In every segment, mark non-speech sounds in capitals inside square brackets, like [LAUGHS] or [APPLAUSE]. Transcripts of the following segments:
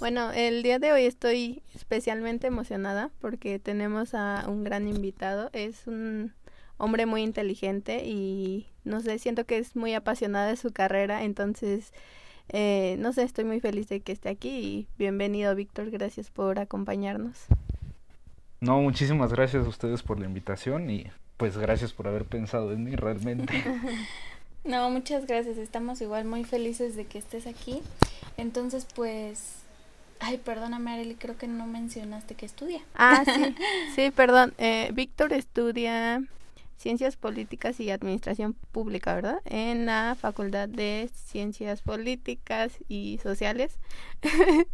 Bueno, el día de hoy estoy especialmente emocionada porque tenemos a un gran invitado. Es un hombre muy inteligente y no sé, siento que es muy apasionado de su carrera, entonces eh, no sé, estoy muy feliz de que esté aquí y bienvenido Víctor, gracias por acompañarnos. No, muchísimas gracias a ustedes por la invitación y pues gracias por haber pensado en mí realmente. [LAUGHS] no, muchas gracias, estamos igual muy felices de que estés aquí. Entonces, pues Ay, perdóname, Arely, creo que no mencionaste que estudia. Ah, sí, [LAUGHS] sí, perdón. Eh, Víctor estudia Ciencias Políticas y Administración Pública, ¿verdad? En la Facultad de Ciencias Políticas y Sociales. [LAUGHS]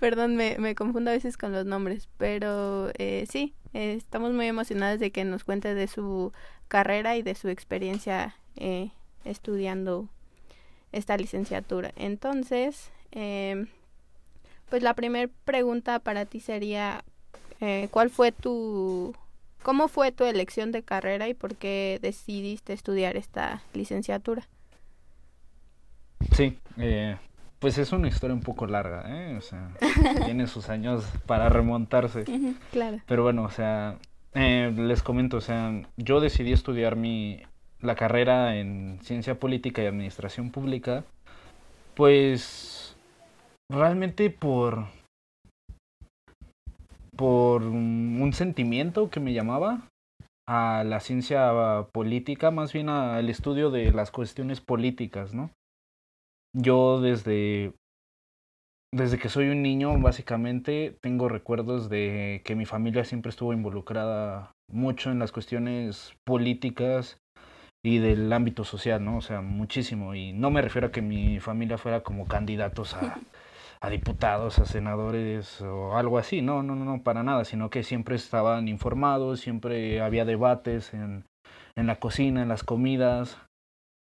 perdón, me, me, confundo a veces con los nombres, pero eh, sí, estamos muy emocionados de que nos cuente de su carrera y de su experiencia eh, estudiando esta licenciatura. Entonces, eh, pues la primera pregunta para ti sería, eh, ¿cuál fue tu, cómo fue tu elección de carrera y por qué decidiste estudiar esta licenciatura? Sí, eh, pues es una historia un poco larga, ¿eh? O sea, [LAUGHS] tiene sus años para remontarse. claro. Pero bueno, o sea, eh, les comento, o sea, yo decidí estudiar mi, la carrera en Ciencia Política y Administración Pública, pues realmente por por un sentimiento que me llamaba a la ciencia política, más bien al estudio de las cuestiones políticas, ¿no? Yo desde desde que soy un niño, básicamente, tengo recuerdos de que mi familia siempre estuvo involucrada mucho en las cuestiones políticas y del ámbito social, ¿no? O sea, muchísimo. Y no me refiero a que mi familia fuera como candidatos a [LAUGHS] a diputados, a senadores o algo así, no, no, no, para nada, sino que siempre estaban informados, siempre había debates en, en la cocina, en las comidas,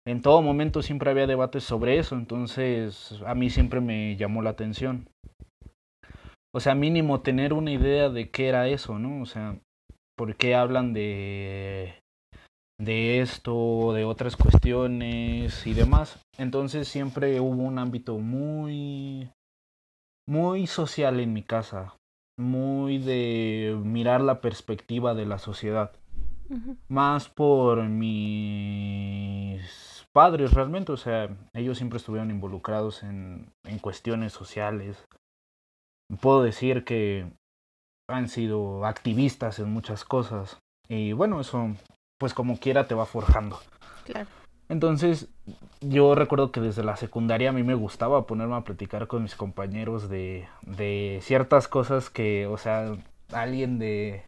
en todo momento siempre había debates sobre eso, entonces a mí siempre me llamó la atención. O sea, mínimo tener una idea de qué era eso, ¿no? O sea, por qué hablan de de esto, de otras cuestiones y demás. Entonces siempre hubo un ámbito muy muy social en mi casa, muy de mirar la perspectiva de la sociedad. Más por mis padres realmente, o sea, ellos siempre estuvieron involucrados en, en cuestiones sociales. Puedo decir que han sido activistas en muchas cosas. Y bueno, eso pues como quiera te va forjando. Claro. Entonces, yo recuerdo que desde la secundaria a mí me gustaba ponerme a platicar con mis compañeros de, de ciertas cosas que, o sea, alguien de,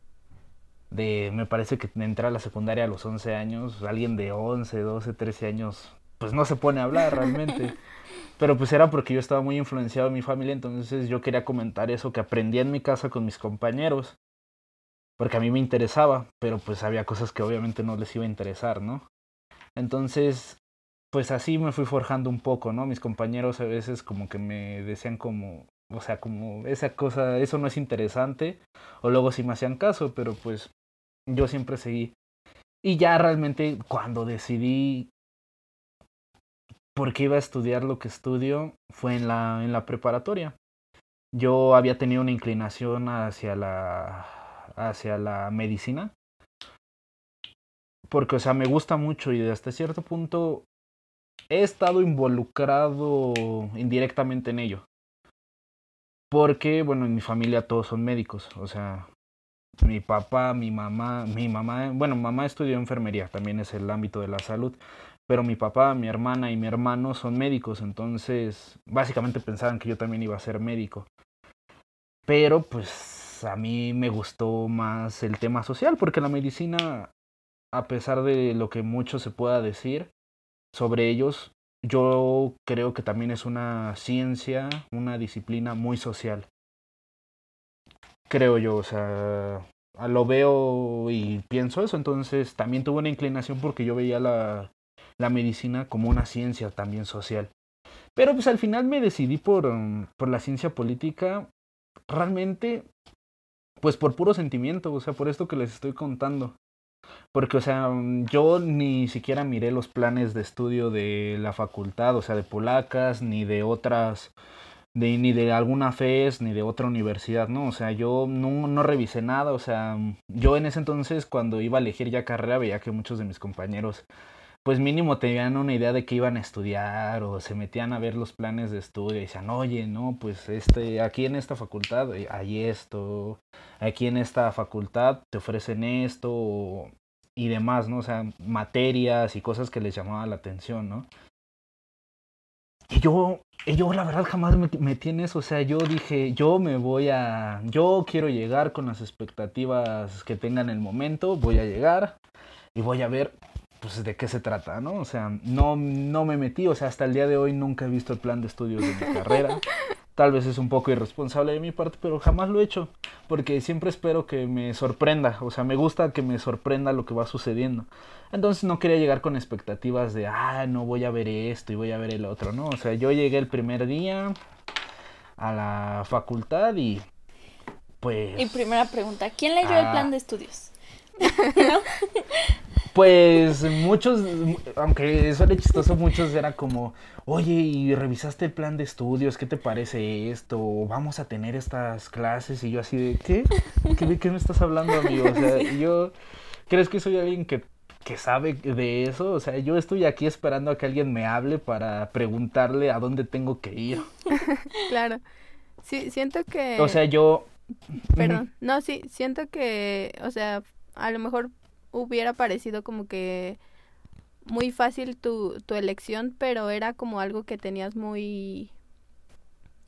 de, me parece que entra a la secundaria a los 11 años, alguien de 11, 12, 13 años, pues no se pone a hablar realmente. [LAUGHS] Pero pues era porque yo estaba muy influenciado en mi familia, entonces yo quería comentar eso que aprendí en mi casa con mis compañeros. Porque a mí me interesaba, pero pues había cosas que obviamente no les iba a interesar, ¿no? Entonces, pues así me fui forjando un poco, ¿no? Mis compañeros a veces como que me decían como, o sea, como esa cosa, eso no es interesante, o luego sí me hacían caso, pero pues yo siempre seguí. Y ya realmente cuando decidí por qué iba a estudiar lo que estudio fue en la, en la preparatoria. Yo había tenido una inclinación hacia la, hacia la medicina porque, o sea, me gusta mucho y hasta cierto punto he estado involucrado indirectamente en ello. Porque, bueno, en mi familia todos son médicos, o sea, mi papá, mi mamá, mi mamá, bueno, mamá estudió enfermería, también es el ámbito de la salud, pero mi papá, mi hermana y mi hermano son médicos, entonces básicamente pensaban que yo también iba a ser médico. Pero pues a mí me gustó más el tema social, porque la medicina a pesar de lo que mucho se pueda decir sobre ellos, yo creo que también es una ciencia, una disciplina muy social. Creo yo, o sea, lo veo y pienso eso, entonces también tuve una inclinación porque yo veía la, la medicina como una ciencia también social. Pero pues al final me decidí por, um, por la ciencia política, realmente, pues por puro sentimiento, o sea, por esto que les estoy contando. Porque, o sea, yo ni siquiera miré los planes de estudio de la facultad, o sea, de polacas, ni de otras, de, ni de alguna FES, ni de otra universidad, ¿no? O sea, yo no, no revisé nada, o sea, yo en ese entonces, cuando iba a elegir ya carrera, veía que muchos de mis compañeros pues mínimo tenían una idea de que iban a estudiar o se metían a ver los planes de estudio y decían, oye, no, pues este, aquí en esta facultad eh, hay esto, aquí en esta facultad te ofrecen esto y demás, ¿no? O sea, materias y cosas que les llamaban la atención, ¿no? Y yo, yo la verdad jamás me metí en eso, o sea, yo dije, yo me voy a, yo quiero llegar con las expectativas que tenga en el momento, voy a llegar y voy a ver pues de qué se trata, ¿no? O sea, no, no me metí, o sea, hasta el día de hoy nunca he visto el plan de estudios de mi [LAUGHS] carrera. Tal vez es un poco irresponsable de mi parte, pero jamás lo he hecho, porque siempre espero que me sorprenda, o sea, me gusta que me sorprenda lo que va sucediendo. Entonces no quería llegar con expectativas de, ah, no voy a ver esto y voy a ver el otro, ¿no? O sea, yo llegué el primer día a la facultad y pues... Y primera pregunta, ¿quién leyó el ah. plan de estudios? [LAUGHS] ¿No? Pues muchos, aunque eso era chistoso, muchos era como, oye, ¿y revisaste el plan de estudios? ¿Qué te parece esto? ¿Vamos a tener estas clases? Y yo así de, ¿qué? ¿Qué, qué me estás hablando, amigo? O sea, [LAUGHS] yo, ¿crees que soy alguien que, que sabe de eso? O sea, yo estoy aquí esperando a que alguien me hable para preguntarle a dónde tengo que ir. [LAUGHS] claro. Sí, siento que... O sea, yo... Perdón. No, sí, siento que, o sea, a lo mejor hubiera parecido como que muy fácil tu, tu elección, pero era como algo que tenías muy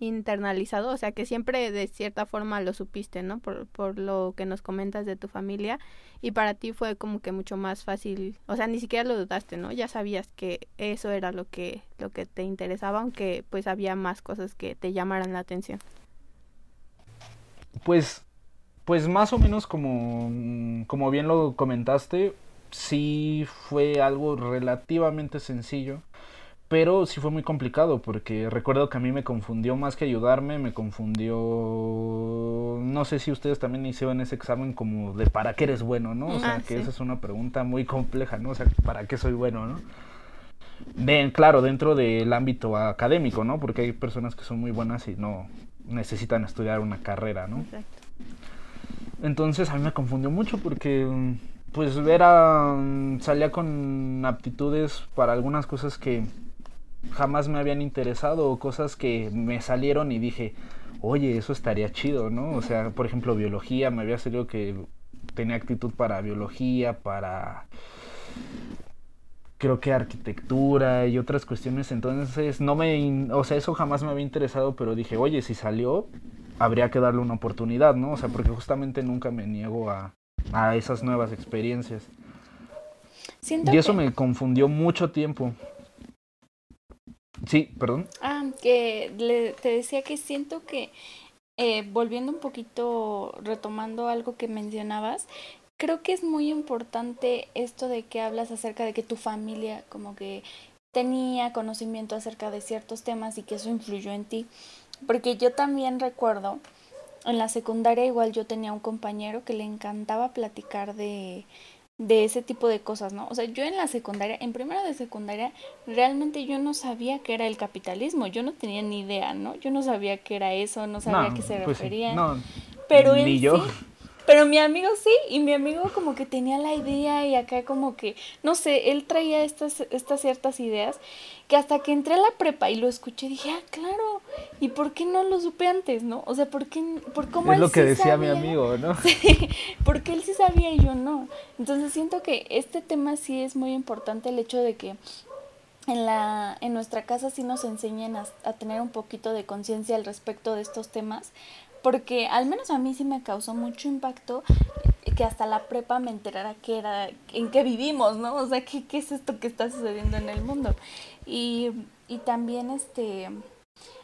internalizado, o sea que siempre de cierta forma lo supiste, ¿no? Por, por lo que nos comentas de tu familia y para ti fue como que mucho más fácil, o sea, ni siquiera lo dudaste, ¿no? Ya sabías que eso era lo que lo que te interesaba, aunque pues había más cosas que te llamaran la atención. Pues pues más o menos como, como bien lo comentaste, sí fue algo relativamente sencillo, pero sí fue muy complicado porque recuerdo que a mí me confundió más que ayudarme, me confundió, no sé si ustedes también hicieron ese examen como de para qué eres bueno, ¿no? O sea, ah, que esa es una pregunta muy compleja, ¿no? O sea, ¿para qué soy bueno, ¿no? De, claro, dentro del ámbito académico, ¿no? Porque hay personas que son muy buenas y no necesitan estudiar una carrera, ¿no? Exacto. Entonces a mí me confundió mucho porque pues era salía con aptitudes para algunas cosas que jamás me habían interesado o cosas que me salieron y dije, "Oye, eso estaría chido", ¿no? O sea, por ejemplo, biología, me había salido que tenía actitud para biología, para creo que arquitectura y otras cuestiones, entonces no me, o sea, eso jamás me había interesado, pero dije, "Oye, si salió, habría que darle una oportunidad, ¿no? O sea, porque justamente nunca me niego a, a esas nuevas experiencias. y eso me confundió mucho tiempo. Sí, perdón. Ah, que le, te decía que siento que, eh, volviendo un poquito, retomando algo que mencionabas, creo que es muy importante esto de que hablas acerca de que tu familia como que tenía conocimiento acerca de ciertos temas y que eso influyó en ti. Porque yo también recuerdo, en la secundaria igual yo tenía un compañero que le encantaba platicar de, de ese tipo de cosas, ¿no? O sea, yo en la secundaria, en primero de secundaria, realmente yo no sabía qué era el capitalismo, yo no tenía ni idea, ¿no? Yo no sabía qué era eso, no sabía a qué se pues refería. no, pero ni yo. Pero mi amigo sí, y mi amigo como que tenía la idea y acá como que, no sé, él traía estas, estas ciertas ideas que hasta que entré a la prepa y lo escuché dije, ah, claro, ¿y por qué no lo supe antes, no? O sea, ¿por qué, por cómo Es lo que decía mi amigo, ¿no? [LAUGHS] Sí, porque él sí sabía y yo no. Entonces siento que este tema sí es muy importante, el hecho de que en, la, en nuestra casa sí nos enseñen a, a tener un poquito de conciencia al respecto de estos temas, porque al menos a mí sí me causó mucho impacto que hasta la prepa me enterara que era, en qué vivimos, ¿no? O sea, ¿qué, qué es esto que está sucediendo en el mundo? Y, y también este,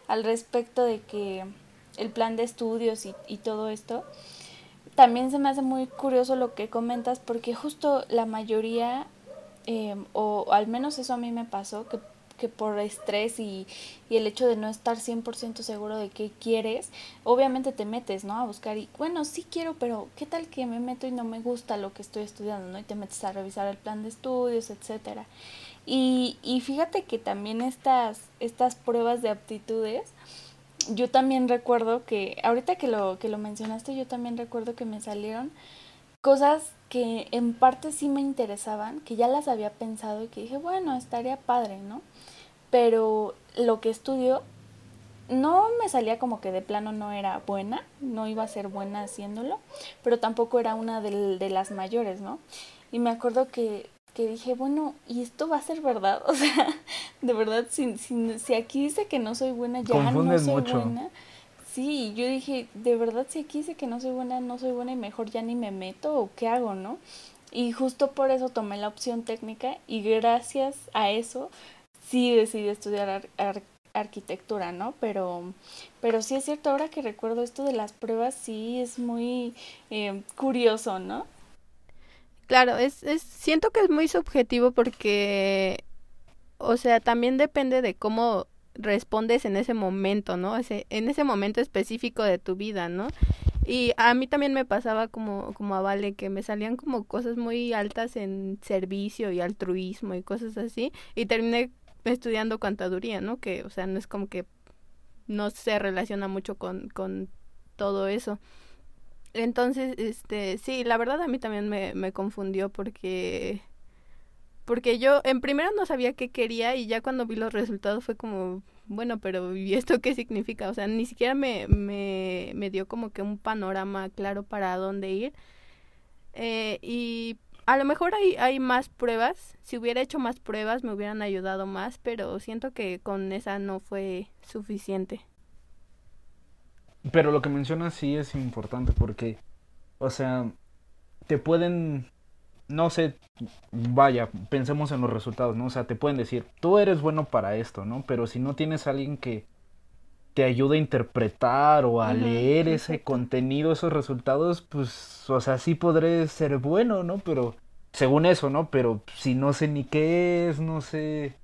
al respecto de que el plan de estudios y, y todo esto, también se me hace muy curioso lo que comentas porque justo la mayoría, eh, o al menos eso a mí me pasó, que que por estrés y, y, el hecho de no estar 100% seguro de qué quieres, obviamente te metes, ¿no? A buscar y, bueno, sí quiero, pero ¿qué tal que me meto y no me gusta lo que estoy estudiando, ¿no? Y te metes a revisar el plan de estudios, etcétera. Y, y fíjate que también estas, estas pruebas de aptitudes, yo también recuerdo que, ahorita que lo, que lo mencionaste, yo también recuerdo que me salieron cosas que en parte sí me interesaban, que ya las había pensado y que dije, bueno, estaría padre, ¿no? Pero lo que estudio no me salía como que de plano no era buena, no iba a ser buena haciéndolo, pero tampoco era una de, de las mayores, ¿no? Y me acuerdo que, que, dije, bueno, ¿y esto va a ser verdad? [LAUGHS] O sea, de verdad, si, si, si aquí dice que no soy buena, ya Confundes no soy mucho. buena. Sí, yo dije, de verdad, si aquí dice que no soy buena, no soy buena y mejor ya ni me meto o qué hago, ¿no? Y justo por eso tomé la opción técnica y gracias a eso sí decidí estudiar ar ar arquitectura, ¿no? Pero, pero sí es cierto, ahora que recuerdo esto de las pruebas, sí es muy eh, curioso, ¿no? Claro, es, es, siento que es muy subjetivo porque, o sea, también depende de cómo respondes en ese momento, ¿no? En ese momento específico de tu vida, ¿no? Y a mí también me pasaba como, como a Vale, que me salían como cosas muy altas en servicio y altruismo y cosas así, y terminé estudiando contaduría, ¿no? Que, o sea, no es como que no se relaciona mucho con, con todo eso. Entonces, este, sí, la verdad a mí también me, me confundió porque porque yo en primero no sabía qué quería y ya cuando vi los resultados fue como, bueno, pero ¿y esto qué significa? O sea, ni siquiera me, me, me dio como que un panorama claro para dónde ir. Eh, y a lo mejor hay, hay más pruebas, si hubiera hecho más pruebas me hubieran ayudado más, pero siento que con esa no fue suficiente. Pero lo que mencionas sí es importante porque, o sea, te pueden no sé, vaya, pensemos en los resultados, ¿no? O sea, te pueden decir, tú eres bueno para esto, ¿no? Pero si no tienes a alguien que te ayude a interpretar o a uh -huh, leer ese contenido, esos resultados, pues, o sea, sí podré ser bueno, ¿no? Pero, según eso, ¿no? Pero si no sé ni qué es, no sé...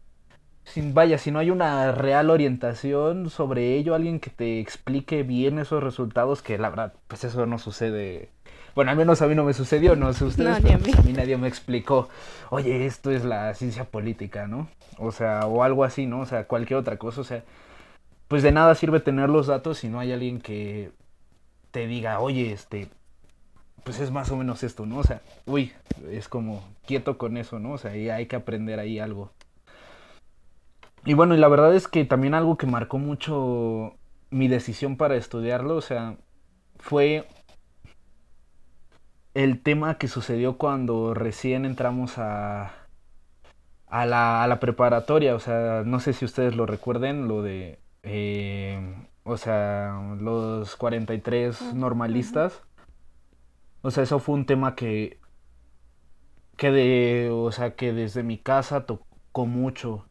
Sin, vaya, si no hay una real orientación sobre ello, alguien que te explique bien esos resultados, que la verdad, pues eso no sucede bueno, al menos a mí no me sucedió, no sé ustedes, no, pero pues a mí nadie me explicó, oye, esto es la ciencia política, ¿no? O sea, o algo así, ¿no? O sea, cualquier otra cosa, o sea, pues de nada sirve tener los datos si no hay alguien que te diga, oye, este, pues es más o menos esto, ¿no? O sea, uy, es como quieto con eso, ¿no? O sea, y hay que aprender ahí algo. Y bueno, y la verdad es que también algo que marcó mucho mi decisión para estudiarlo, o sea, fue el tema que sucedió cuando recién entramos a, a, la, a la preparatoria. O sea, no sé si ustedes lo recuerden, lo de, eh, o sea, los 43 uh -huh. normalistas. O sea, eso fue un tema que, que de, o sea, que desde mi casa tocó mucho.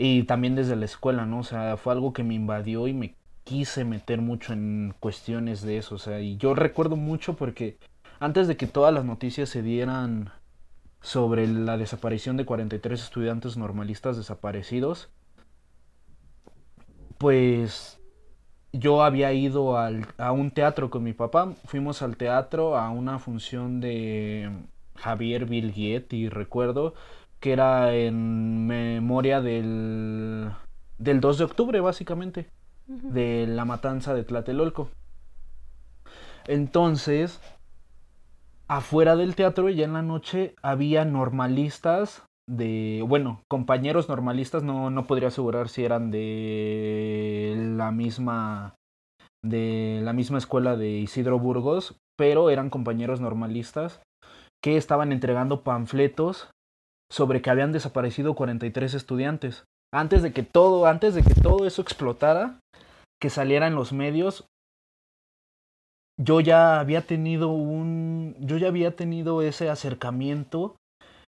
Y también desde la escuela, ¿no? O sea, fue algo que me invadió y me quise meter mucho en cuestiones de eso. O sea, y yo recuerdo mucho porque antes de que todas las noticias se dieran sobre la desaparición de 43 estudiantes normalistas desaparecidos, pues yo había ido al, a un teatro con mi papá. Fuimos al teatro a una función de Javier Vilguietti, recuerdo, que era en memoria del, del 2 de octubre, básicamente, uh -huh. de la matanza de Tlatelolco. Entonces, afuera del teatro, ya en la noche, había normalistas de, bueno, compañeros normalistas, no, no podría asegurar si eran de la misma, de la misma escuela de Isidro Burgos, pero eran compañeros normalistas que estaban entregando panfletos sobre que habían desaparecido 43 estudiantes. Antes de que todo, antes de que todo eso explotara, que saliera en los medios, yo ya había tenido un, yo ya había tenido ese acercamiento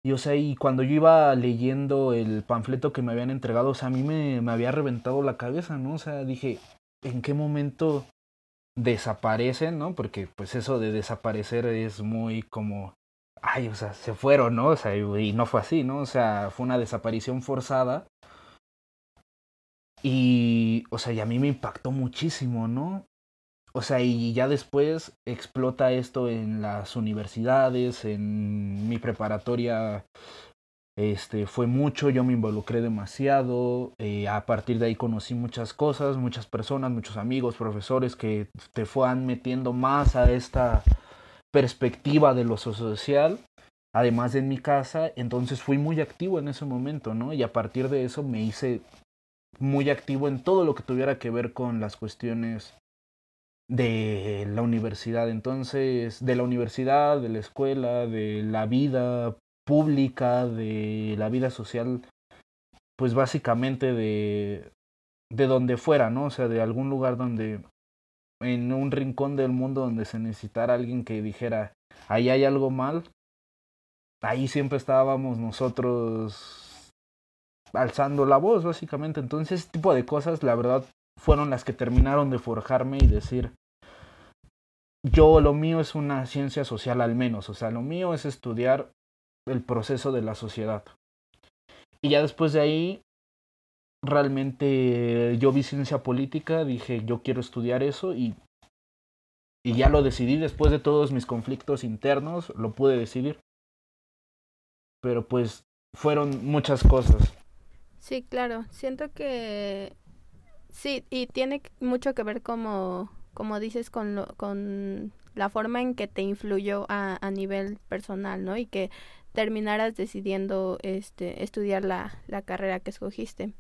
y o sea, y cuando yo iba leyendo el panfleto que me habían entregado, o sea, a mí me, me había reventado la cabeza, ¿no? O sea, dije, ¿en qué momento desaparecen, ¿no? Porque pues eso de desaparecer es muy como, ay, o sea, se fueron, ¿no? O sea, y no fue así, ¿no? O sea, fue una desaparición forzada. Y, o sea, y a mí me impactó muchísimo, ¿no? O sea, y ya después explota esto en las universidades, en mi preparatoria este, fue mucho, yo me involucré demasiado, eh, a partir de ahí conocí muchas cosas, muchas personas, muchos amigos, profesores que te fueron metiendo más a esta perspectiva de lo social, además de en mi casa, entonces fui muy activo en ese momento, ¿no? Y a partir de eso me hice muy activo en todo lo que tuviera que ver con las cuestiones de la universidad, entonces, de la universidad, de la escuela, de la vida pública, de la vida social, pues básicamente de, de donde fuera, ¿no? O sea, de algún lugar donde, en un rincón del mundo donde se necesitara alguien que dijera, ahí hay algo mal, ahí siempre estábamos nosotros alzando la voz, básicamente. Entonces, ese tipo de cosas, la verdad, fueron las que terminaron de forjarme y decir, yo lo mío es una ciencia social al menos, o sea, lo mío es estudiar el proceso de la sociedad. Y ya después de ahí, realmente yo vi ciencia política, dije, yo quiero estudiar eso y, y ya lo decidí después de todos mis conflictos internos, lo pude decidir. Pero pues fueron muchas cosas. Sí, claro, siento que sí, y tiene mucho que ver como, como dices con, lo, con la forma en que te influyó a, a nivel personal, ¿no? Y que terminaras decidiendo este, estudiar la, la carrera que escogiste.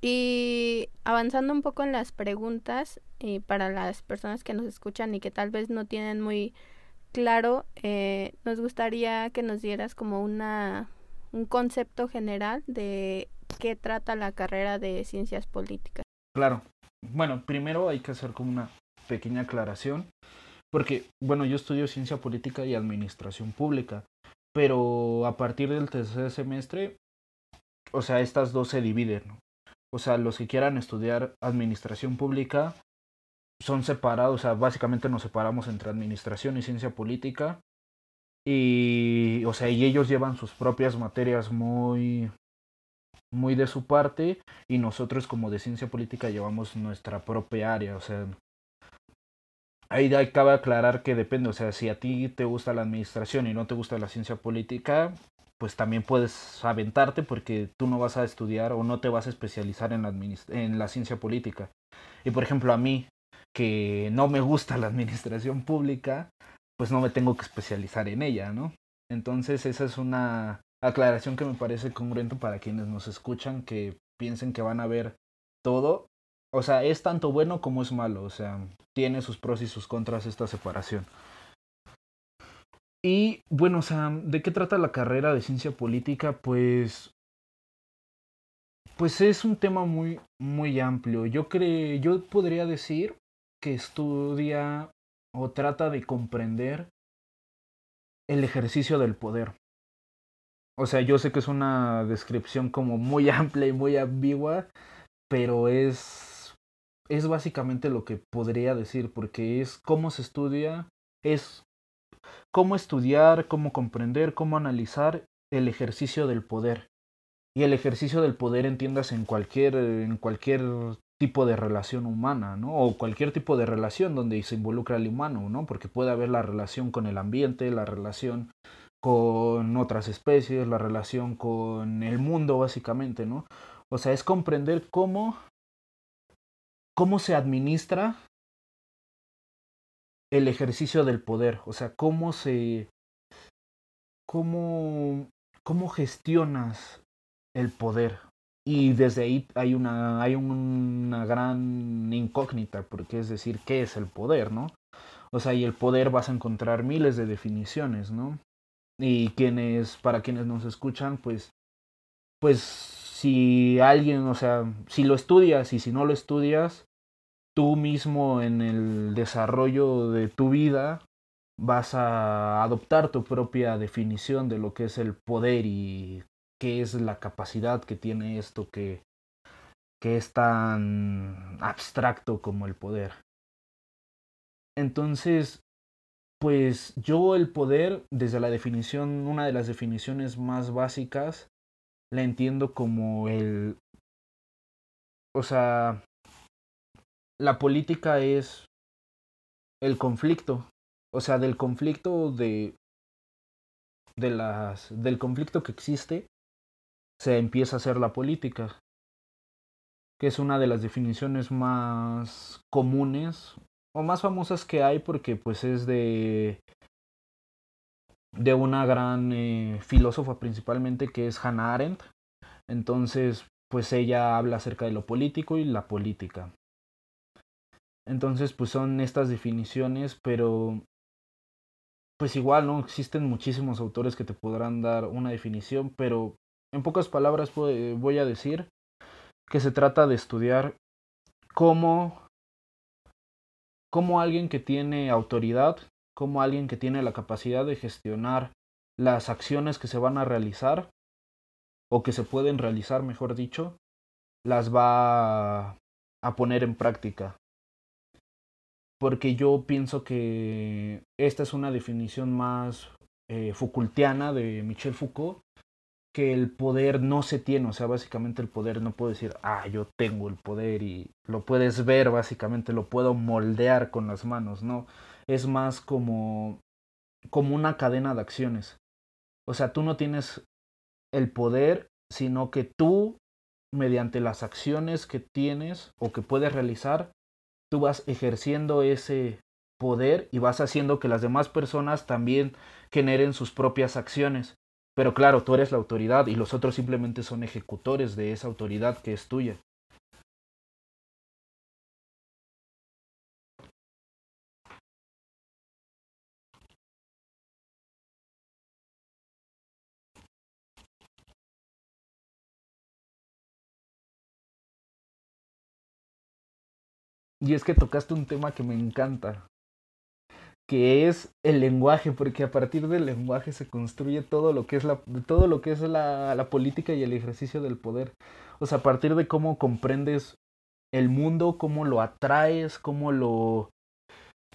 Y avanzando un poco en las preguntas, y para las personas que nos escuchan y que tal vez no tienen muy claro, eh, nos gustaría que nos dieras como una, un concepto general de qué trata la carrera de ciencias políticas. Claro. Bueno, primero hay que hacer como una pequeña aclaración, porque, bueno, yo estudio ciencia política y administración pública pero a partir del tercer semestre, o sea, estas dos se dividen. O sea, los que quieran estudiar administración pública son separados, o sea, básicamente nos separamos entre administración y ciencia política. Y, o sea, y ellos llevan sus propias materias muy, muy de su parte y nosotros como de ciencia política llevamos nuestra propia área, o sea, ahí cabe aclarar que depende, o sea, si a ti te gusta la administración y no te gusta la ciencia política, pues también puedes aventarte porque tú no vas a estudiar o no te vas a especializar en la, en la ciencia política. Y por ejemplo, a mí, que no me gusta la administración pública, pues no me tengo que especializar en ella, ¿no? Entonces esa es una aclaración que me parece congruente para quienes nos escuchan, que piensen que van a ver todo o sea, es tanto bueno como es malo. O sea, tiene sus pros y sus contras esta separación. Y bueno, o sea, ¿de qué trata la carrera de ciencia política? Pues. Pues es un tema muy, muy amplio. Yo creo, yo podría decir que estudia o trata de comprender el ejercicio del poder. O sea, yo sé que es una descripción como muy [LAUGHS] amplia y muy ambigua, pero es es básicamente lo que podría decir, porque es cómo se estudia, es cómo estudiar, cómo comprender, cómo analizar el ejercicio del poder. Y el ejercicio del poder entiendas en cualquier, en cualquier tipo de relación humana, ¿no? O cualquier tipo de relación donde se involucra el humano, ¿no? Porque puede haber la relación con el ambiente, la relación con otras especies, la relación con el mundo, básicamente, ¿no? O sea, es comprender cómo cómo se administra el ejercicio del poder, o sea, cómo se cómo cómo gestionas el poder. Y desde ahí hay una hay una gran incógnita, porque es decir, ¿qué es el poder, no? O sea, y el poder vas a encontrar miles de definiciones, ¿no? Y quienes para quienes nos escuchan, pues pues si alguien, o sea, si lo estudias y si no lo estudias, tú mismo en el desarrollo de tu vida vas a adoptar tu propia definición de lo que es el poder y qué es la capacidad que tiene esto que, que es tan abstracto como el poder. Entonces, pues yo el poder, desde la definición, una de las definiciones más básicas, la entiendo como el... O sea, la política es el conflicto, o sea, del conflicto de de las del conflicto que existe se empieza a hacer la política, que es una de las definiciones más comunes o más famosas que hay porque pues es de de una gran eh, filósofa principalmente que es Hannah Arendt. Entonces, pues ella habla acerca de lo político y la política. Entonces, pues son estas definiciones, pero pues igual, ¿no? Existen muchísimos autores que te podrán dar una definición, pero en pocas palabras voy a decir que se trata de estudiar cómo, cómo alguien que tiene autoridad, cómo alguien que tiene la capacidad de gestionar las acciones que se van a realizar, o que se pueden realizar, mejor dicho, las va a poner en práctica. Porque yo pienso que esta es una definición más eh, Foucaultiana de Michel Foucault, que el poder no se tiene, o sea, básicamente el poder no puedo decir, ah, yo tengo el poder y lo puedes ver, básicamente lo puedo moldear con las manos, no, es más como, como una cadena de acciones. O sea, tú no tienes el poder, sino que tú, mediante las acciones que tienes o que puedes realizar, tú vas ejerciendo ese poder y vas haciendo que las demás personas también generen sus propias acciones. Pero claro, tú eres la autoridad y los otros simplemente son ejecutores de esa autoridad que es tuya. Y es que tocaste un tema que me encanta, que es el lenguaje, porque a partir del lenguaje se construye todo lo que es la, todo lo que es la, la política y el ejercicio del poder. O sea, a partir de cómo comprendes el mundo, cómo lo atraes, cómo lo,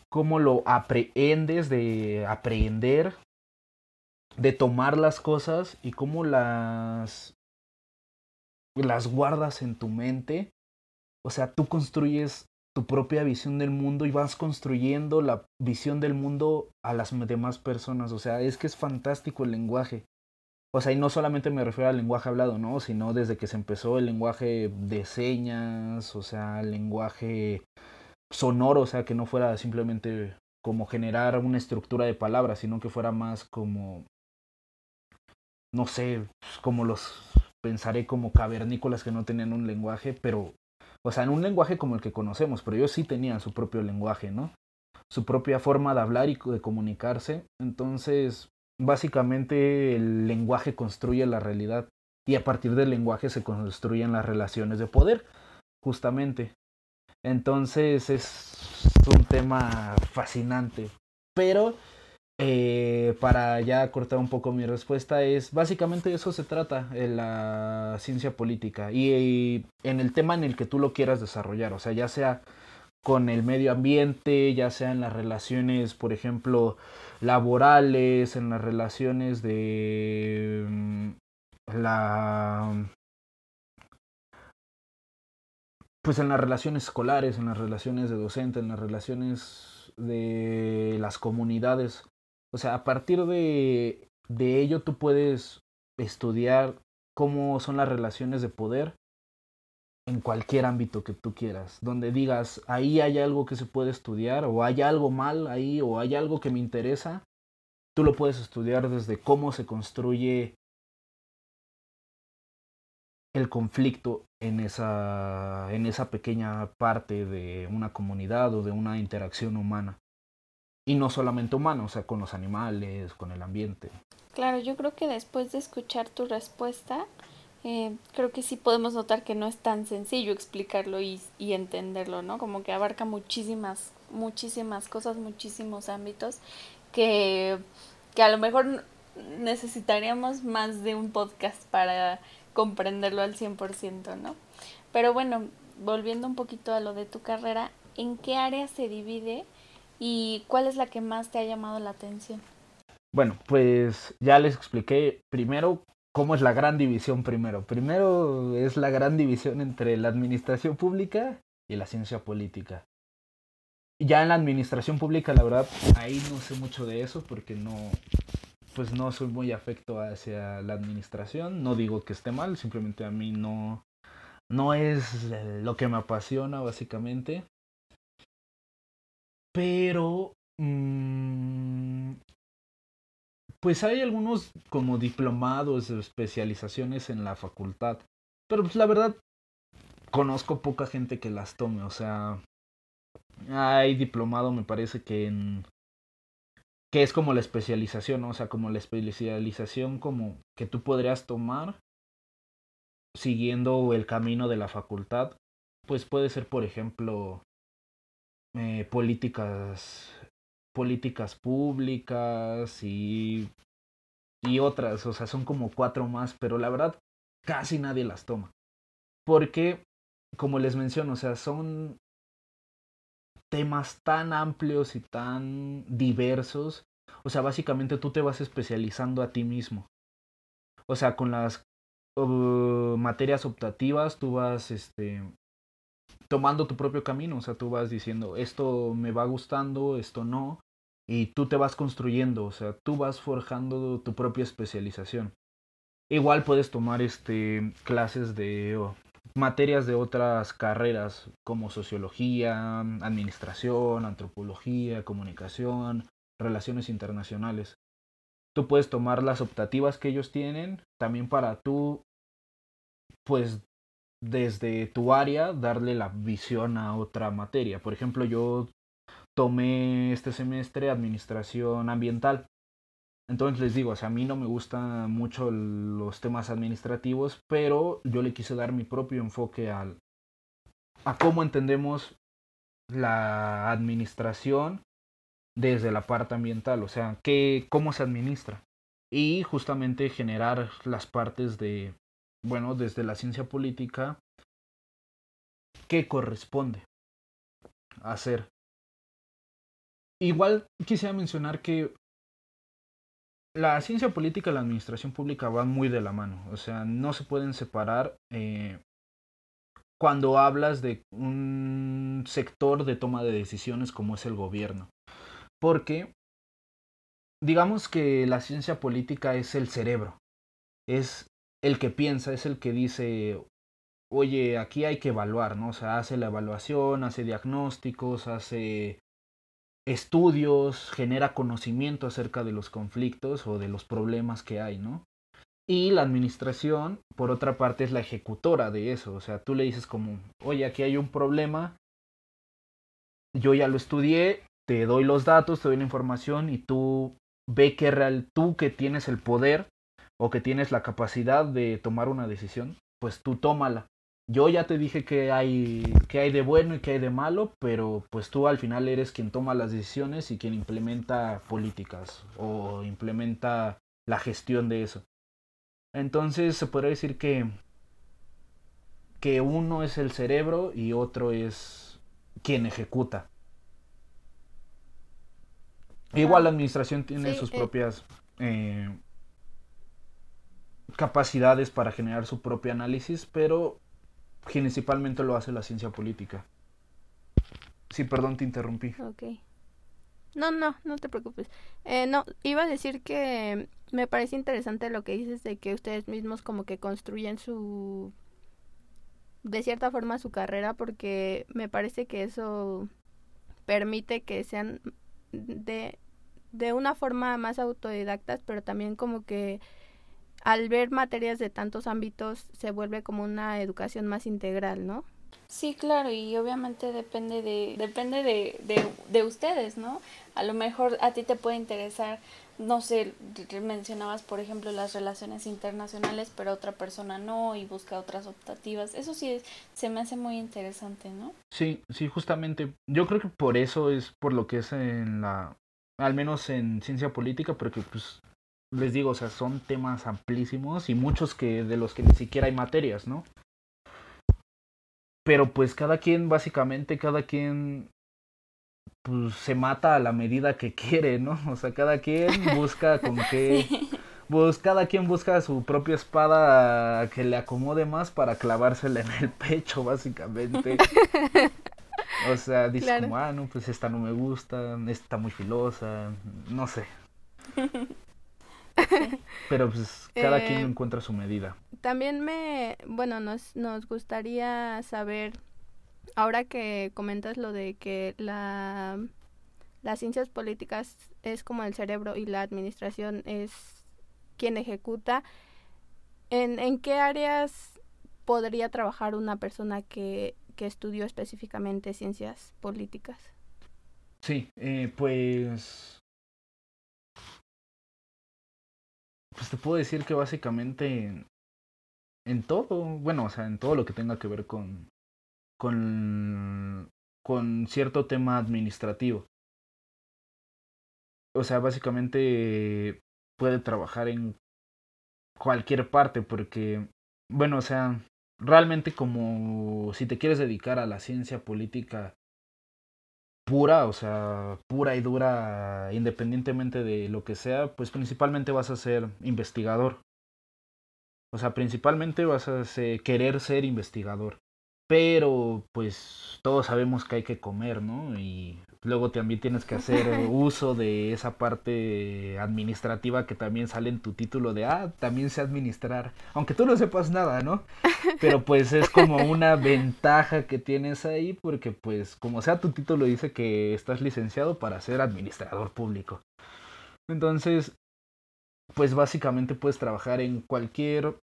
cómo lo aprehendes de aprender, de tomar las cosas y cómo las, las guardas en tu mente. O sea, tú construyes tu propia visión del mundo y vas construyendo la visión del mundo a las demás personas. O sea, es que es fantástico el lenguaje. O sea, y no solamente me refiero al lenguaje hablado, ¿no? Sino desde que se empezó el lenguaje de señas, o sea, el lenguaje sonoro, o sea, que no fuera simplemente como generar una estructura de palabras, sino que fuera más como, no sé, como los pensaré como cavernícolas que no tenían un lenguaje, pero o sea, en un lenguaje como el que conocemos, pero ellos sí tenían su propio lenguaje, ¿no? Su propia forma de hablar y de comunicarse. Entonces, básicamente el lenguaje construye la realidad y a partir del lenguaje se construyen las relaciones de poder, justamente. Entonces es un tema fascinante, pero eh, para ya cortar un poco mi respuesta, es básicamente eso se trata en la ciencia política y, en el tema en el que tú lo quieras desarrollar, o sea, ya sea con el medio ambiente, ya sea en las relaciones, por ejemplo, laborales, en las relaciones de mm, la pues en las relaciones escolares, en las relaciones de docente, en las relaciones de las comunidades. O sea, a partir de, de ello tú puedes estudiar cómo son las relaciones de poder en cualquier ámbito que tú quieras, donde digas, ahí hay algo que se puede estudiar, o hay algo mal ahí, o hay algo que me interesa, tú lo puedes estudiar desde cómo se construye el conflicto en esa, en esa pequeña parte de una comunidad o de una interacción humana. Y no solamente humano, o sea, con los animales, con el ambiente. Claro, yo creo que después de escuchar tu respuesta, eh, creo que sí podemos notar que no es tan sencillo explicarlo y, y entenderlo, ¿no? Como que abarca muchísimas, muchísimas cosas, muchísimos ámbitos que, que a lo mejor necesitaríamos más de un podcast para comprenderlo al 100%, ¿no? Pero bueno, volviendo un poquito a lo de tu carrera, ¿en qué área se divide y cuál es la que más te ha llamado la atención? Bueno, pues ya les expliqué primero cómo es la gran división primero. Primero es la gran división entre la administración pública y la ciencia política. Ya en la administración pública, la verdad, ahí no sé mucho de eso porque no, pues no soy muy afecto hacia la administración. No digo que esté mal, simplemente a mí no, no es lo que me apasiona básicamente. Pero mmm, pues hay algunos como diplomados especializaciones en la facultad. Pero pues la verdad, conozco poca gente que las tome. O sea, hay diplomado, me parece que en. que es como la especialización, ¿no? o sea, como la especialización como que tú podrías tomar siguiendo el camino de la facultad. Pues puede ser, por ejemplo, eh, políticas políticas públicas y, y otras, o sea, son como cuatro más, pero la verdad casi nadie las toma. Porque, como les menciono, o sea, son temas tan amplios y tan diversos. O sea, básicamente tú te vas especializando a ti mismo. O sea, con las uh, materias optativas tú vas este, tomando tu propio camino, o sea, tú vas diciendo, esto me va gustando, esto no, y tú te vas construyendo, o sea, tú vas forjando tu propia especialización. Igual puedes tomar este clases de materias de otras carreras como sociología, administración, antropología, comunicación, relaciones internacionales. Tú puedes tomar las optativas que ellos tienen también para tú pues desde tu área darle la visión a otra materia. Por ejemplo, yo tomé este semestre administración ambiental. Entonces les digo, o sea, a mí no me gustan mucho los temas administrativos, pero yo le quise dar mi propio enfoque al, a cómo entendemos la administración desde la parte ambiental, o sea, qué, cómo se administra. Y justamente generar las partes de bueno, desde la ciencia política, ¿qué corresponde hacer? Igual quisiera mencionar que la ciencia política y la administración pública van muy de la mano, o sea, no se pueden separar eh, cuando hablas de un sector de toma de decisiones como es el gobierno. Porque digamos que la ciencia política es el cerebro, es el que piensa, es el que dice, oye, aquí hay que evaluar, ¿no? O sea, hace la evaluación, hace diagnósticos, hace estudios, genera conocimiento acerca de los conflictos o de los problemas que hay, ¿no? Y la administración, por otra parte, es la ejecutora de eso. O sea, tú le dices como, oye, aquí hay un problema, yo ya lo estudié, te doy los datos, te doy la información y tú ve que real, tú que tienes el poder o que tienes la capacidad de tomar una decisión, pues tú tómala. Yo ya te dije que hay, que hay de bueno y que hay de malo, pero pues tú al final eres quien toma las decisiones y quien implementa políticas o implementa la gestión de eso. Entonces se podría decir que, que uno es el cerebro y otro es quien ejecuta. Igual la administración tiene sus eh, propias eh, capacidades para generar su propio análisis, pero principalmente lo hace la ciencia política. Sí, perdón, te interrumpí. Ok. No, no, no te preocupes. Eh, no, iba a decir que me parece interesante lo que dices de que ustedes mismos como que construyen su, de cierta forma su carrera, porque me parece que eso permite que sean de, de una forma más autodidactas, pero también como que al ver materias de tantos ámbitos se vuelve como una educación más integral, ¿no? Sí, claro, y obviamente depende de depende de, de, de ustedes, ¿no? A lo mejor a ti te puede interesar no sé, mencionabas por ejemplo las relaciones internacionales, pero otra persona no y busca otras optativas. Eso sí es, se me hace muy interesante, ¿no? Sí, sí, justamente. Yo creo que por eso es por lo que es en la, al menos en ciencia política, porque pues les digo, o sea, son temas amplísimos y muchos que de los que ni siquiera hay materias, ¿no? Pero pues cada quien, básicamente, cada quien pues se mata a la medida que quiere, ¿no? [LAUGHS] O sea, cada quien busca con [LAUGHS] qué... Pues cada quien busca su propia espada que le acomode más para clavársela en el pecho, básicamente. O sea, dices como, ah, no, pues esta no me gusta, esta está muy filosa, no sé. [LAUGHS] [LAUGHS] Pero pues cada quien eh, encuentra su medida. También me, bueno, nos, nos gustaría saber ahora que comentas lo de que la, las ciencias políticas es como el cerebro y la administración es quien ejecuta, ¿en, en qué áreas podría trabajar una persona que, que estudió específicamente ciencias políticas? Sí, eh, pues... Pues te puedo decir que básicamente en todo, bueno, o sea, en todo lo que tenga que ver con, con, con cierto tema administrativo. O sea, básicamente puede trabajar en cualquier parte porque, bueno, o sea, realmente como si te quieres dedicar a la ciencia política pura, o sea, pura y dura, independientemente de lo que sea, pues principalmente vas a ser investigador. O sea, principalmente vas a querer ser investigador. Pero pues todos sabemos que hay que comer, ¿no? Y luego también tienes que hacer [LAUGHS] uso de esa parte administrativa que también sale en tu título de, ah, también sé administrar, aunque tú no sepas nada, ¿no? Pero pues es como una ventaja que tienes ahí porque pues como sea tu título dice que estás licenciado para ser administrador público. Entonces, pues básicamente puedes trabajar en cualquier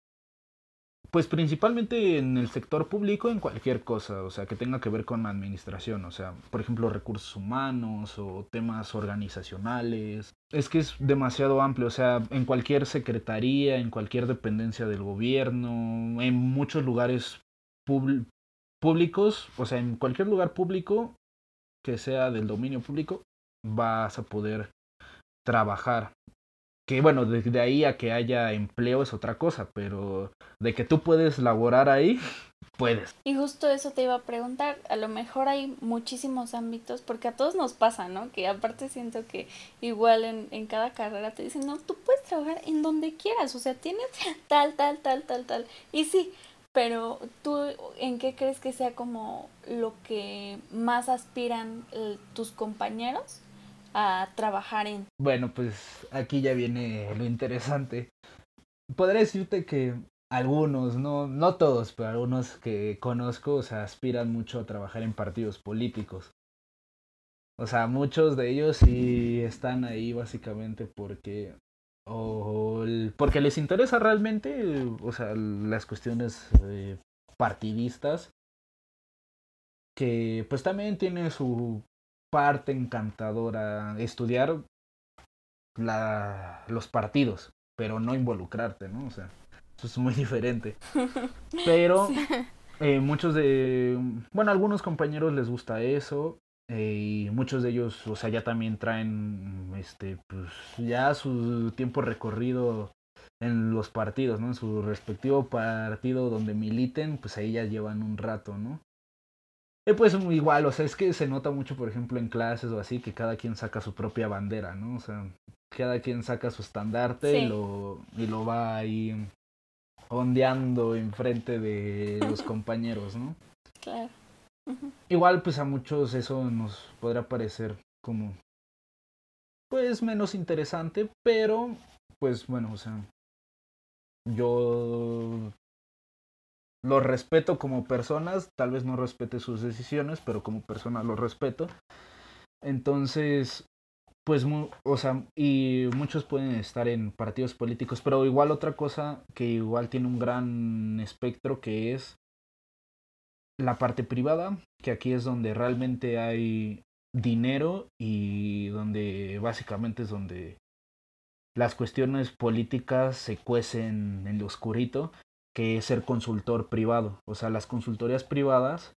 pues principalmente en el sector público, en cualquier cosa, o sea, que tenga que ver con administración, o sea, por ejemplo, recursos humanos o temas organizacionales. Es que es demasiado amplio, o sea, en cualquier secretaría, en cualquier dependencia del gobierno, en muchos lugares públicos, o sea, en cualquier lugar público que sea del dominio público, vas a poder trabajar que bueno, desde ahí a que haya empleo es otra cosa, pero de que tú puedes laborar ahí, [LAUGHS] puedes. Y justo eso te iba a preguntar, a lo mejor hay muchísimos ámbitos, porque a todos nos pasa, ¿no? Que aparte siento que igual en, en cada carrera te dicen, no, tú puedes trabajar en donde quieras, o sea, tienes [LAUGHS] tal, tal, tal, tal, tal. Y sí, pero tú, ¿en qué crees que sea como lo que más aspiran eh, tus compañeros? A trabajar en. Bueno, pues aquí ya viene lo interesante. Podría decirte que algunos, no, no todos, pero algunos que conozco, o sea, aspiran mucho a trabajar en partidos políticos. O sea, muchos de ellos sí están ahí básicamente porque o porque les interesa realmente, o sea, las cuestiones eh, partidistas que pues también tiene su parte encantadora estudiar la, los partidos, pero no involucrarte, ¿no? O sea, eso es muy [LAUGHS] diferente. Pero [LAUGHS] eh, muchos de, bueno, algunos compañeros les gusta eso eh, y muchos de ellos, o sea, ya también traen, este, pues ya su tiempo recorrido en los partidos, ¿no? En su respectivo partido donde militen, pues ahí ya llevan un rato, ¿no? Eh, pues igual, o sea, es que se nota mucho, por ejemplo, en clases o así, que cada quien saca su propia bandera, ¿no? O sea, cada quien saca su estandarte y, lo, y lo va ahí ondeando enfrente de los [LAUGHS] compañeros, ¿no? Claro. Igual, pues a muchos eso nos podrá parecer como, pues menos interesante, pero, pues bueno, o sea, yo los respeto como personas, tal vez no respete sus decisiones, pero como persona los respeto. Entonces, pues, o sea, y muchos pueden estar en partidos políticos, pero igual otra cosa que igual tiene un gran espectro que es la parte privada, que aquí es donde realmente hay dinero y donde básicamente es donde las cuestiones políticas se cuecen en lo oscurito, que es ser consultor privado. O sea, las consultorías privadas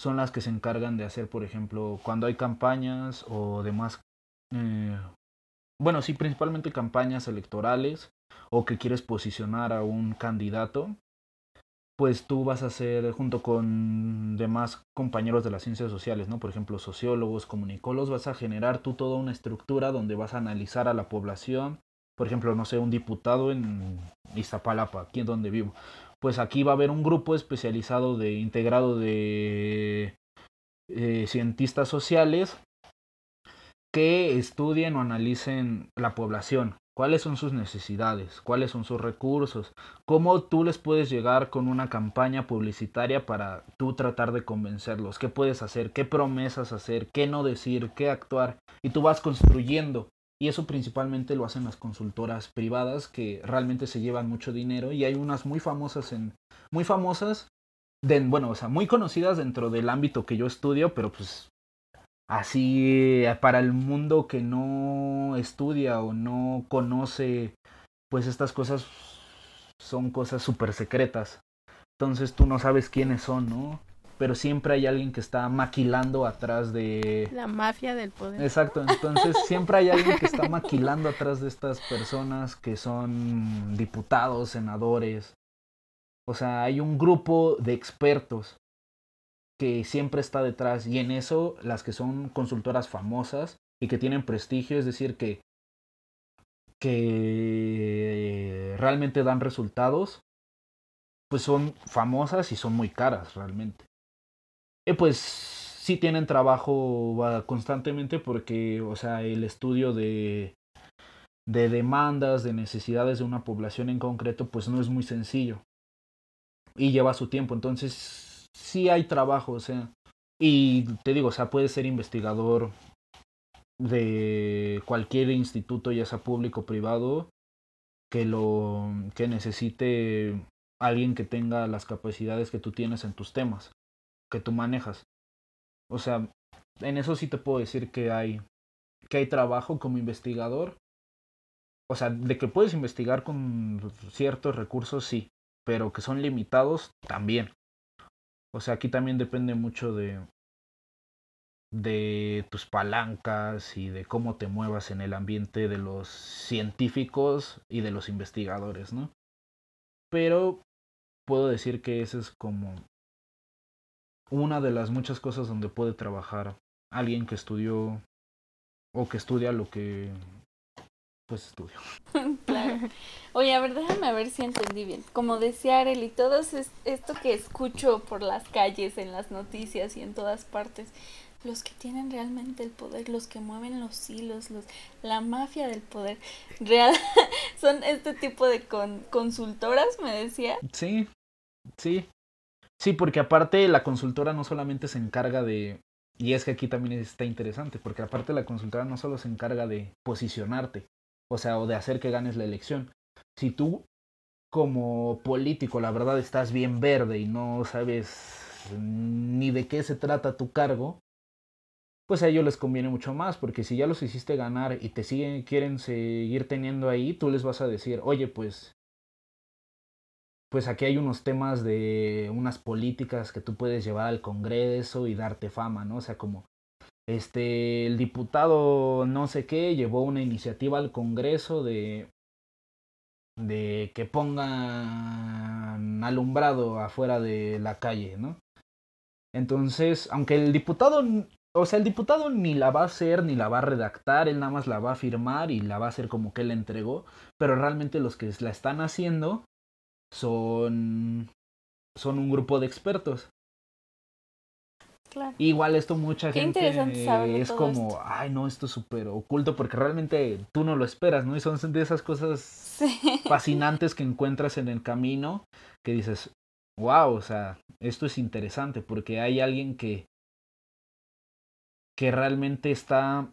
son las que se encargan de hacer, por ejemplo, cuando hay campañas o demás, eh, bueno, sí, principalmente campañas electorales o que quieres posicionar a un candidato, pues tú vas a hacer junto con demás compañeros de las ciencias sociales, ¿no? Por ejemplo, sociólogos, comunicólogos, vas a generar tú toda una estructura donde vas a analizar a la población, por ejemplo, no sé, un diputado en Iztapalapa, aquí en donde vivo. Pues aquí va a haber un grupo especializado de integrado de eh, cientistas sociales que estudien o analicen la población, cuáles son sus necesidades, cuáles son sus recursos, cómo tú les puedes llegar con una campaña publicitaria para tú tratar de convencerlos, qué puedes hacer, qué promesas hacer, qué no decir, qué actuar, y tú vas construyendo. Y eso principalmente lo hacen las consultoras privadas que realmente se llevan mucho dinero y hay unas muy famosas en muy famosas bueno, o sea, muy conocidas dentro del ámbito que yo estudio, pero pues así eh, para el mundo que no estudia o no conoce, pues estas cosas son cosas súper secretas. Entonces tú no sabes quiénes son, ¿no? Pero siempre hay alguien que está maquilando atrás de... La mafia del poder. Exacto, entonces [LAUGHS] siempre hay alguien que está maquilando atrás de estas personas que son diputados, senadores. O sea, hay un grupo de expertos que siempre está detrás y en eso las que son consultoras famosas y que tienen prestigio, es decir, que, que realmente dan resultados, pues son famosas y son muy caras realmente. Y pues sí tienen trabajo constantemente porque, o sea, el estudio de, de demandas, de necesidades de una población en concreto, pues no es muy sencillo. Y lleva su tiempo. Entonces sí hay trabajo, o sea, y te digo, o sea, puedes ser investigador de cualquier instituto, ya sea público o privado, que lo que necesite alguien que tenga las capacidades que tú tienes en tus temas, que tú manejas. O sea, en eso sí te puedo decir que hay que hay trabajo como investigador. O sea, de que puedes investigar con ciertos recursos, sí, pero que son limitados también. O sea, aquí también depende mucho de, de tus palancas y de cómo te muevas en el ambiente de los científicos y de los investigadores, ¿no? Pero puedo decir que esa es como una de las muchas cosas donde puede trabajar alguien que estudió o que estudia lo que pues estudio. [LAUGHS] claro. Oye, a ver, déjame ver si entendí bien. Como decía Arely, todo es esto que escucho por las calles, en las noticias y en todas partes, los que tienen realmente el poder, los que mueven los hilos, los, la mafia del poder, real, [LAUGHS] son este tipo de consultoras, me decía. Sí, sí. Sí, porque aparte la consultora no solamente se encarga de... Y es que aquí también está interesante, porque aparte la consultora no solo se encarga de posicionarte, o sea, o de hacer que ganes la elección. Si tú como político, la verdad, estás bien verde y no sabes ni de qué se trata tu cargo, pues a ellos les conviene mucho más, porque si ya los hiciste ganar y te siguen, quieren seguir teniendo ahí, tú les vas a decir, oye, pues, pues aquí hay unos temas de unas políticas que tú puedes llevar al Congreso y darte fama, ¿no? O sea, como, este, el diputado no sé qué llevó una iniciativa al Congreso de, de que pongan alumbrado afuera de la calle, ¿no? Entonces, aunque el diputado, o sea, el diputado ni la va a hacer, ni la va a redactar, él nada más la va a firmar y la va a hacer como que él entregó, pero realmente los que la están haciendo son, son un grupo de expertos. Igual esto mucha gente es como, ay no, esto es súper oculto porque realmente tú no lo esperas, ¿no? Y son de esas cosas [LAUGHS] fascinantes que encuentras en el camino que dices, wow, o sea, esto es interesante porque hay alguien que, que realmente está,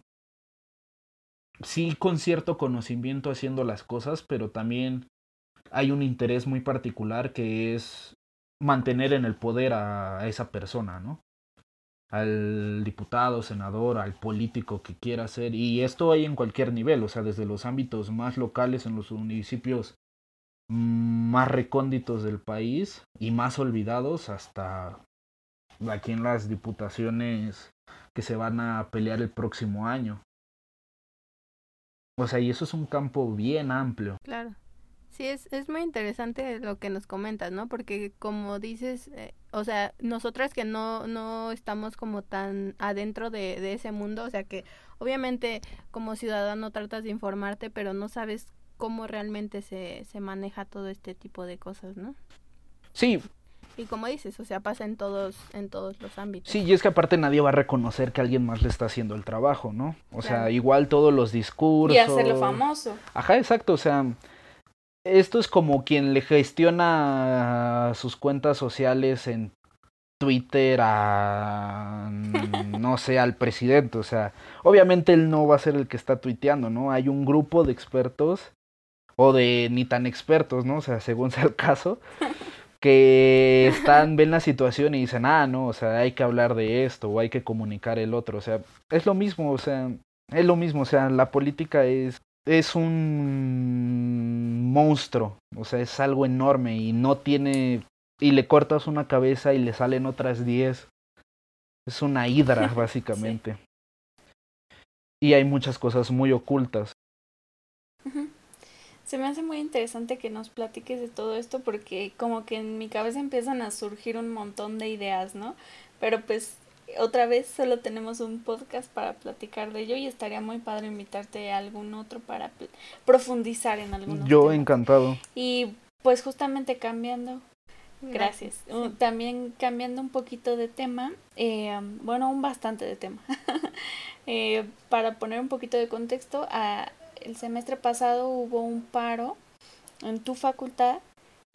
sí, con cierto conocimiento haciendo las cosas, pero también hay un interés muy particular que es mantener en el poder a esa persona, ¿no? al diputado, senador, al político que quiera ser. Y esto hay en cualquier nivel, o sea, desde los ámbitos más locales, en los municipios más recónditos del país y más olvidados, hasta aquí en las diputaciones que se van a pelear el próximo año. O sea, y eso es un campo bien amplio. Claro. Sí, es, es muy interesante lo que nos comentas, ¿no? Porque como dices, eh, o sea, nosotras que no, no estamos como tan adentro de, de ese mundo, o sea que obviamente como ciudadano tratas de informarte, pero no sabes cómo realmente se, se maneja todo este tipo de cosas, ¿no? Sí, y como dices, o sea, pasa en todos, en todos los ámbitos. Sí, y es que aparte nadie va a reconocer que alguien más le está haciendo el trabajo, ¿no? O sea, igual todos los discursos. Y hacerlo famoso. Ajá, exacto, o sea, esto es como quien le gestiona sus cuentas sociales en Twitter a, no sé, al presidente. O sea, obviamente él no va a ser el que está tuiteando, ¿no? Hay un grupo de expertos o de ni tan expertos, ¿no? O sea, según sea el caso, que están, ven la situación y dicen, ah, no, o sea, hay que hablar de esto o hay que comunicar el otro. O sea, es lo mismo, o sea, es lo mismo, o sea, la política es, es un monstruo, o sea, es algo enorme y no tiene, y le cortas una cabeza y le salen otras diez. Es una hidra, [LAUGHS] básicamente. Y hay muchas cosas muy ocultas. Se me hace muy interesante que nos platiques de todo esto porque como que en mi cabeza empiezan a surgir un montón de ideas, ¿no? Pero pues otra vez solo tenemos un podcast para platicar de ello y estaría muy padre invitarte a algún otro para profundizar en algunos Yo encantado. Y pues justamente cambiando, gracias, también cambiando un poquito de tema, eh, bueno, un bastante de tema, [LAUGHS] eh, para poner un poquito de contexto, a, el semestre pasado hubo un paro en tu facultad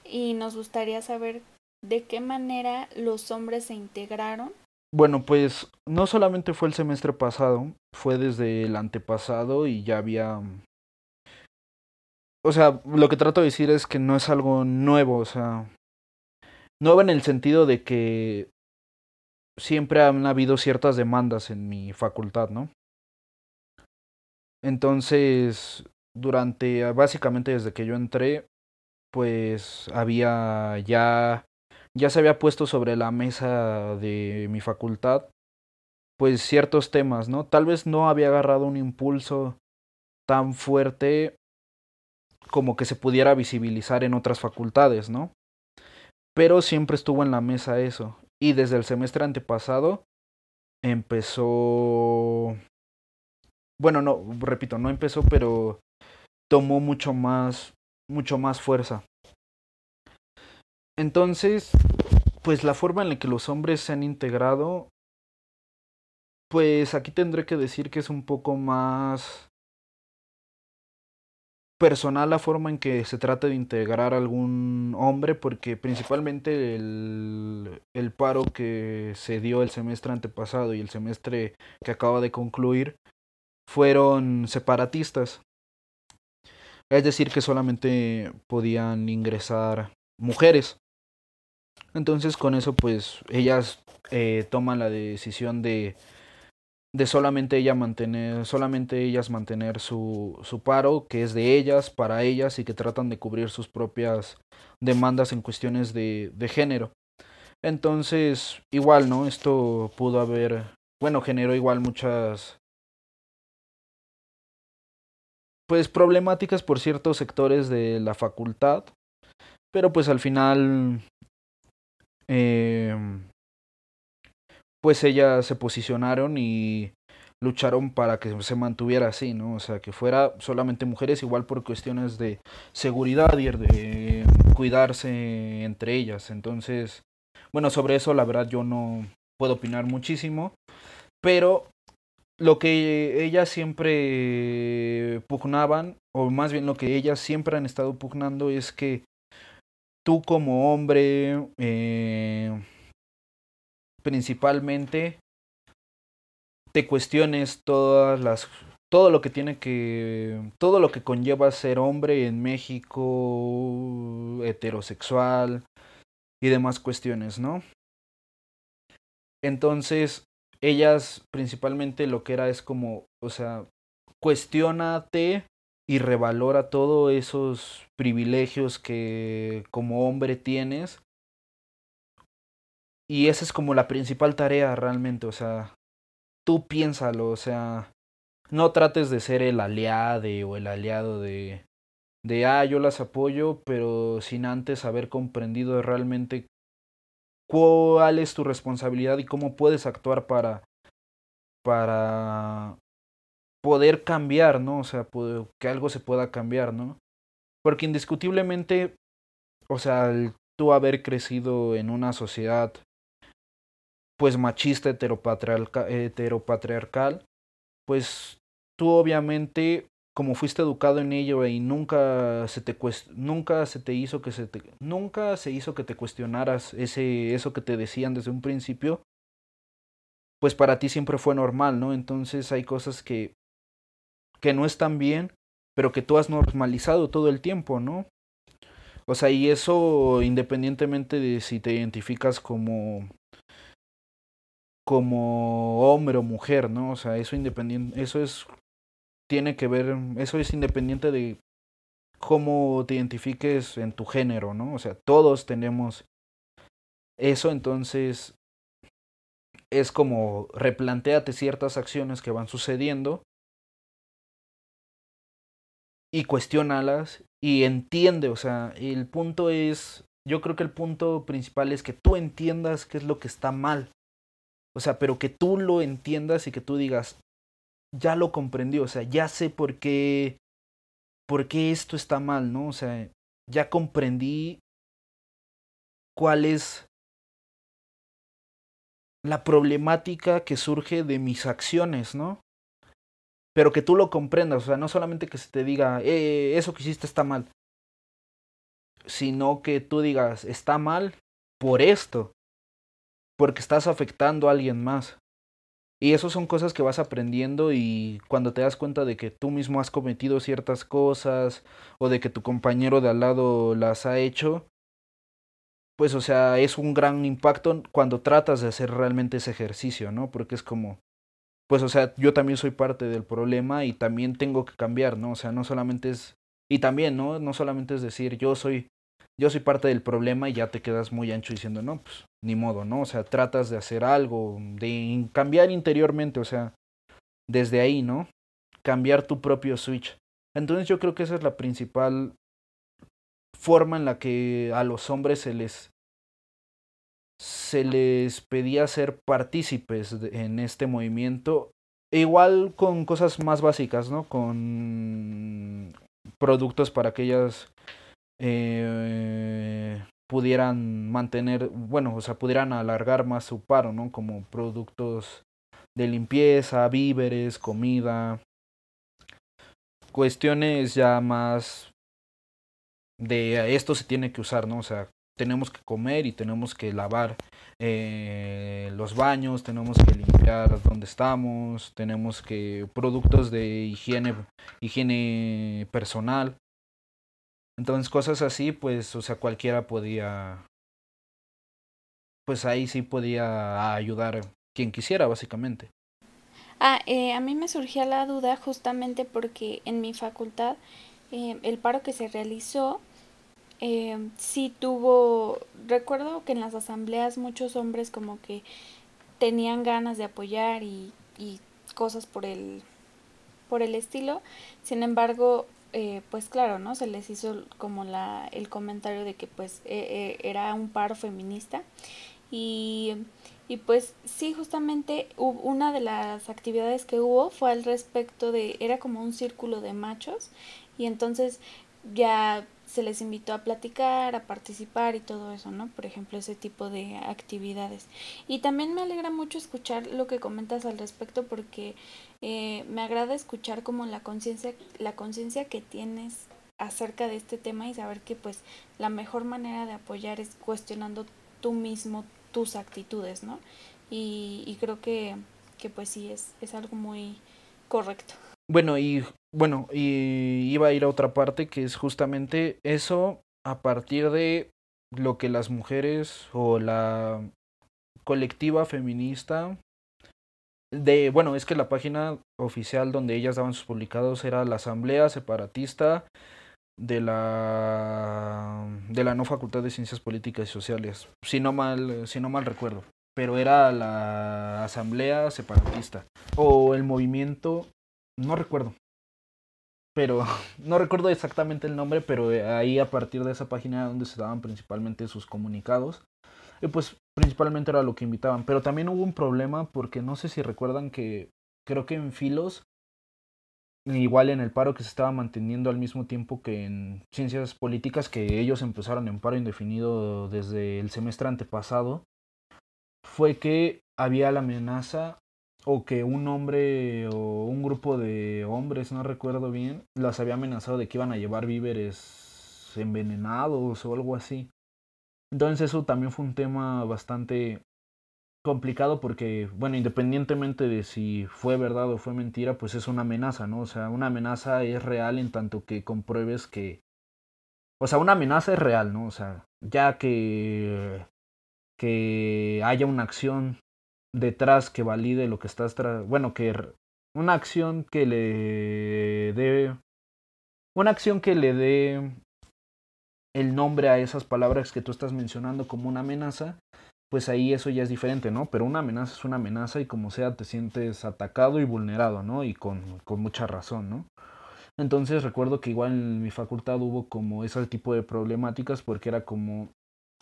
y nos gustaría saber de qué manera los hombres se integraron. Bueno, pues no solamente fue el semestre pasado, fue desde el antepasado y ya había... O sea, lo que trato de decir es que no es algo nuevo, o sea, nuevo en el sentido de que siempre han habido ciertas demandas en mi facultad, ¿no? Entonces, durante, básicamente desde que yo entré, pues había ya, ya se había puesto sobre la mesa de mi facultad, pues ciertos temas, ¿no? Tal vez no había agarrado un impulso tan fuerte como que se pudiera visibilizar en otras facultades, ¿no? Pero siempre estuvo en la mesa eso. Y desde el semestre antepasado empezó bueno, no, repito, no empezó, pero tomó mucho más, mucho más fuerza. Entonces, pues la forma en la que los hombres se han integrado, pues aquí tendré que decir que es un poco más personal la forma en que se trata de integrar algún hombre, porque principalmente el, el paro que se dio el semestre antepasado y el semestre que acaba de concluir, fueron separatistas. Es decir, que solamente podían ingresar mujeres. Entonces con eso pues ellas eh, toman la decisión de, de solamente mantener, solamente ellas mantener su, su paro, que es de ellas, para ellas, y que tratan de cubrir sus propias demandas en cuestiones de, de género. Entonces, igual, ¿no? Esto pudo haber, bueno, generó igual muchas pues problemáticas por ciertos sectores de la facultad, pero pues al final eh, pues ellas se posicionaron y lucharon para que se mantuviera así, ¿no? O sea, que fuera solamente mujeres, igual por cuestiones de seguridad y de cuidarse entre ellas. Entonces, bueno, sobre eso la verdad yo no puedo opinar muchísimo, pero lo que ellas siempre pugnaban, o más bien lo que ellas siempre han estado pugnando es que tú como hombre, eh, principalmente, te cuestiones todas las todo lo que tiene que todo lo que conlleva ser hombre en México heterosexual y demás cuestiones, ¿no? Entonces, ellas principalmente lo que era es como, o sea, cuestionate y revalora todos esos privilegios que como hombre tienes. Y esa es como la principal tarea realmente, o sea, tú piénsalo, o sea, no trates de ser el aliado o el aliado de, de, ah, yo las apoyo, pero sin antes haber comprendido realmente cuál es tu responsabilidad y cómo puedes actuar para, para poder cambiar, ¿no? O sea, que algo se pueda cambiar, ¿no? Porque indiscutiblemente, o sea, tú haber crecido en una sociedad pues machista heteropatriarcal, heteropatriarcal pues tú obviamente como fuiste educado en ello y nunca se te nunca se te hizo que se te nunca se hizo que te cuestionaras ese eso que te decían desde un principio pues para ti siempre fue normal no entonces hay cosas que que no están bien pero que tú has normalizado todo el tiempo no o sea y eso independientemente de si te identificas como como hombre o mujer no o sea eso independiente eso es tiene que ver, eso es independiente de cómo te identifiques en tu género, ¿no? O sea, todos tenemos eso, entonces es como replanteate ciertas acciones que van sucediendo y cuestionalas y entiende, o sea, el punto es, yo creo que el punto principal es que tú entiendas qué es lo que está mal. O sea, pero que tú lo entiendas y que tú digas, ya lo comprendí, o sea, ya sé por qué, por qué esto está mal, ¿no? O sea, ya comprendí cuál es la problemática que surge de mis acciones, ¿no? Pero que tú lo comprendas, o sea, no solamente que se te diga, eh, eso que hiciste está mal, sino que tú digas, está mal por esto, porque estás afectando a alguien más. Y eso son cosas que vas aprendiendo y cuando te das cuenta de que tú mismo has cometido ciertas cosas o de que tu compañero de al lado las ha hecho, pues o sea, es un gran impacto cuando tratas de hacer realmente ese ejercicio, ¿no? Porque es como, pues o sea, yo también soy parte del problema y también tengo que cambiar, ¿no? O sea, no solamente es, y también, ¿no? No solamente es decir, yo soy yo soy parte del problema y ya te quedas muy ancho diciendo, no, pues ni modo, ¿no? O sea, tratas de hacer algo, de cambiar interiormente, o sea, desde ahí, ¿no? Cambiar tu propio switch. Entonces yo creo que esa es la principal forma en la que a los hombres se les se les pedía ser partícipes en este movimiento e igual con cosas más básicas, ¿no? Con productos para aquellas eh, pudieran mantener, bueno, o sea, pudieran alargar más su paro, ¿no? Como productos de limpieza, víveres, comida, cuestiones ya más de esto se tiene que usar, ¿no? O sea, tenemos que comer y tenemos que lavar eh, los baños, tenemos que limpiar donde estamos, tenemos que productos de higiene, higiene personal. Entonces cosas así, pues, o sea, cualquiera podía, pues ahí sí podía ayudar quien quisiera, básicamente. Ah, eh, a mí me surgía la duda justamente porque en mi facultad eh, el paro que se realizó eh, sí tuvo, recuerdo que en las asambleas muchos hombres como que tenían ganas de apoyar y, y cosas por el, por el estilo, sin embargo eh, pues claro, ¿no? Se les hizo como la, el comentario de que pues e, e, era un paro feminista. Y, y pues sí, justamente una de las actividades que hubo fue al respecto de, era como un círculo de machos. Y entonces ya se les invitó a platicar, a participar y todo eso, ¿no? Por ejemplo, ese tipo de actividades. Y también me alegra mucho escuchar lo que comentas al respecto porque eh, me agrada escuchar como la conciencia, la conciencia que tienes acerca de este tema y saber que pues la mejor manera de apoyar es cuestionando tú mismo tus actitudes, ¿no? Y, y creo que, que pues sí, es, es algo muy correcto. Bueno, y bueno, y iba a ir a otra parte que es justamente eso a partir de lo que las mujeres o la colectiva feminista de, bueno, es que la página oficial donde ellas daban sus publicados era la Asamblea Separatista de la de la no Facultad de Ciencias Políticas y Sociales, si no mal si no mal recuerdo, pero era la Asamblea Separatista o el movimiento no recuerdo. Pero [LAUGHS] no recuerdo exactamente el nombre, pero ahí a partir de esa página donde se daban principalmente sus comunicados. Y pues principalmente era lo que invitaban, pero también hubo un problema porque no sé si recuerdan que creo que en Filos igual en el paro que se estaba manteniendo al mismo tiempo que en ciencias políticas, que ellos empezaron en paro indefinido desde el semestre antepasado, fue que había la amenaza o que un hombre o un grupo de hombres, no recuerdo bien, las había amenazado de que iban a llevar víveres envenenados o algo así. Entonces eso también fue un tema bastante complicado porque, bueno, independientemente de si fue verdad o fue mentira, pues es una amenaza, ¿no? O sea, una amenaza es real en tanto que compruebes que... O sea, una amenaza es real, ¿no? O sea, ya que, que haya una acción detrás que valide lo que estás... Tra bueno, que una acción que le dé... Una acción que le dé el nombre a esas palabras que tú estás mencionando como una amenaza, pues ahí eso ya es diferente, ¿no? Pero una amenaza es una amenaza y como sea te sientes atacado y vulnerado, ¿no? Y con, con mucha razón, ¿no? Entonces recuerdo que igual en mi facultad hubo como ese tipo de problemáticas porque era como,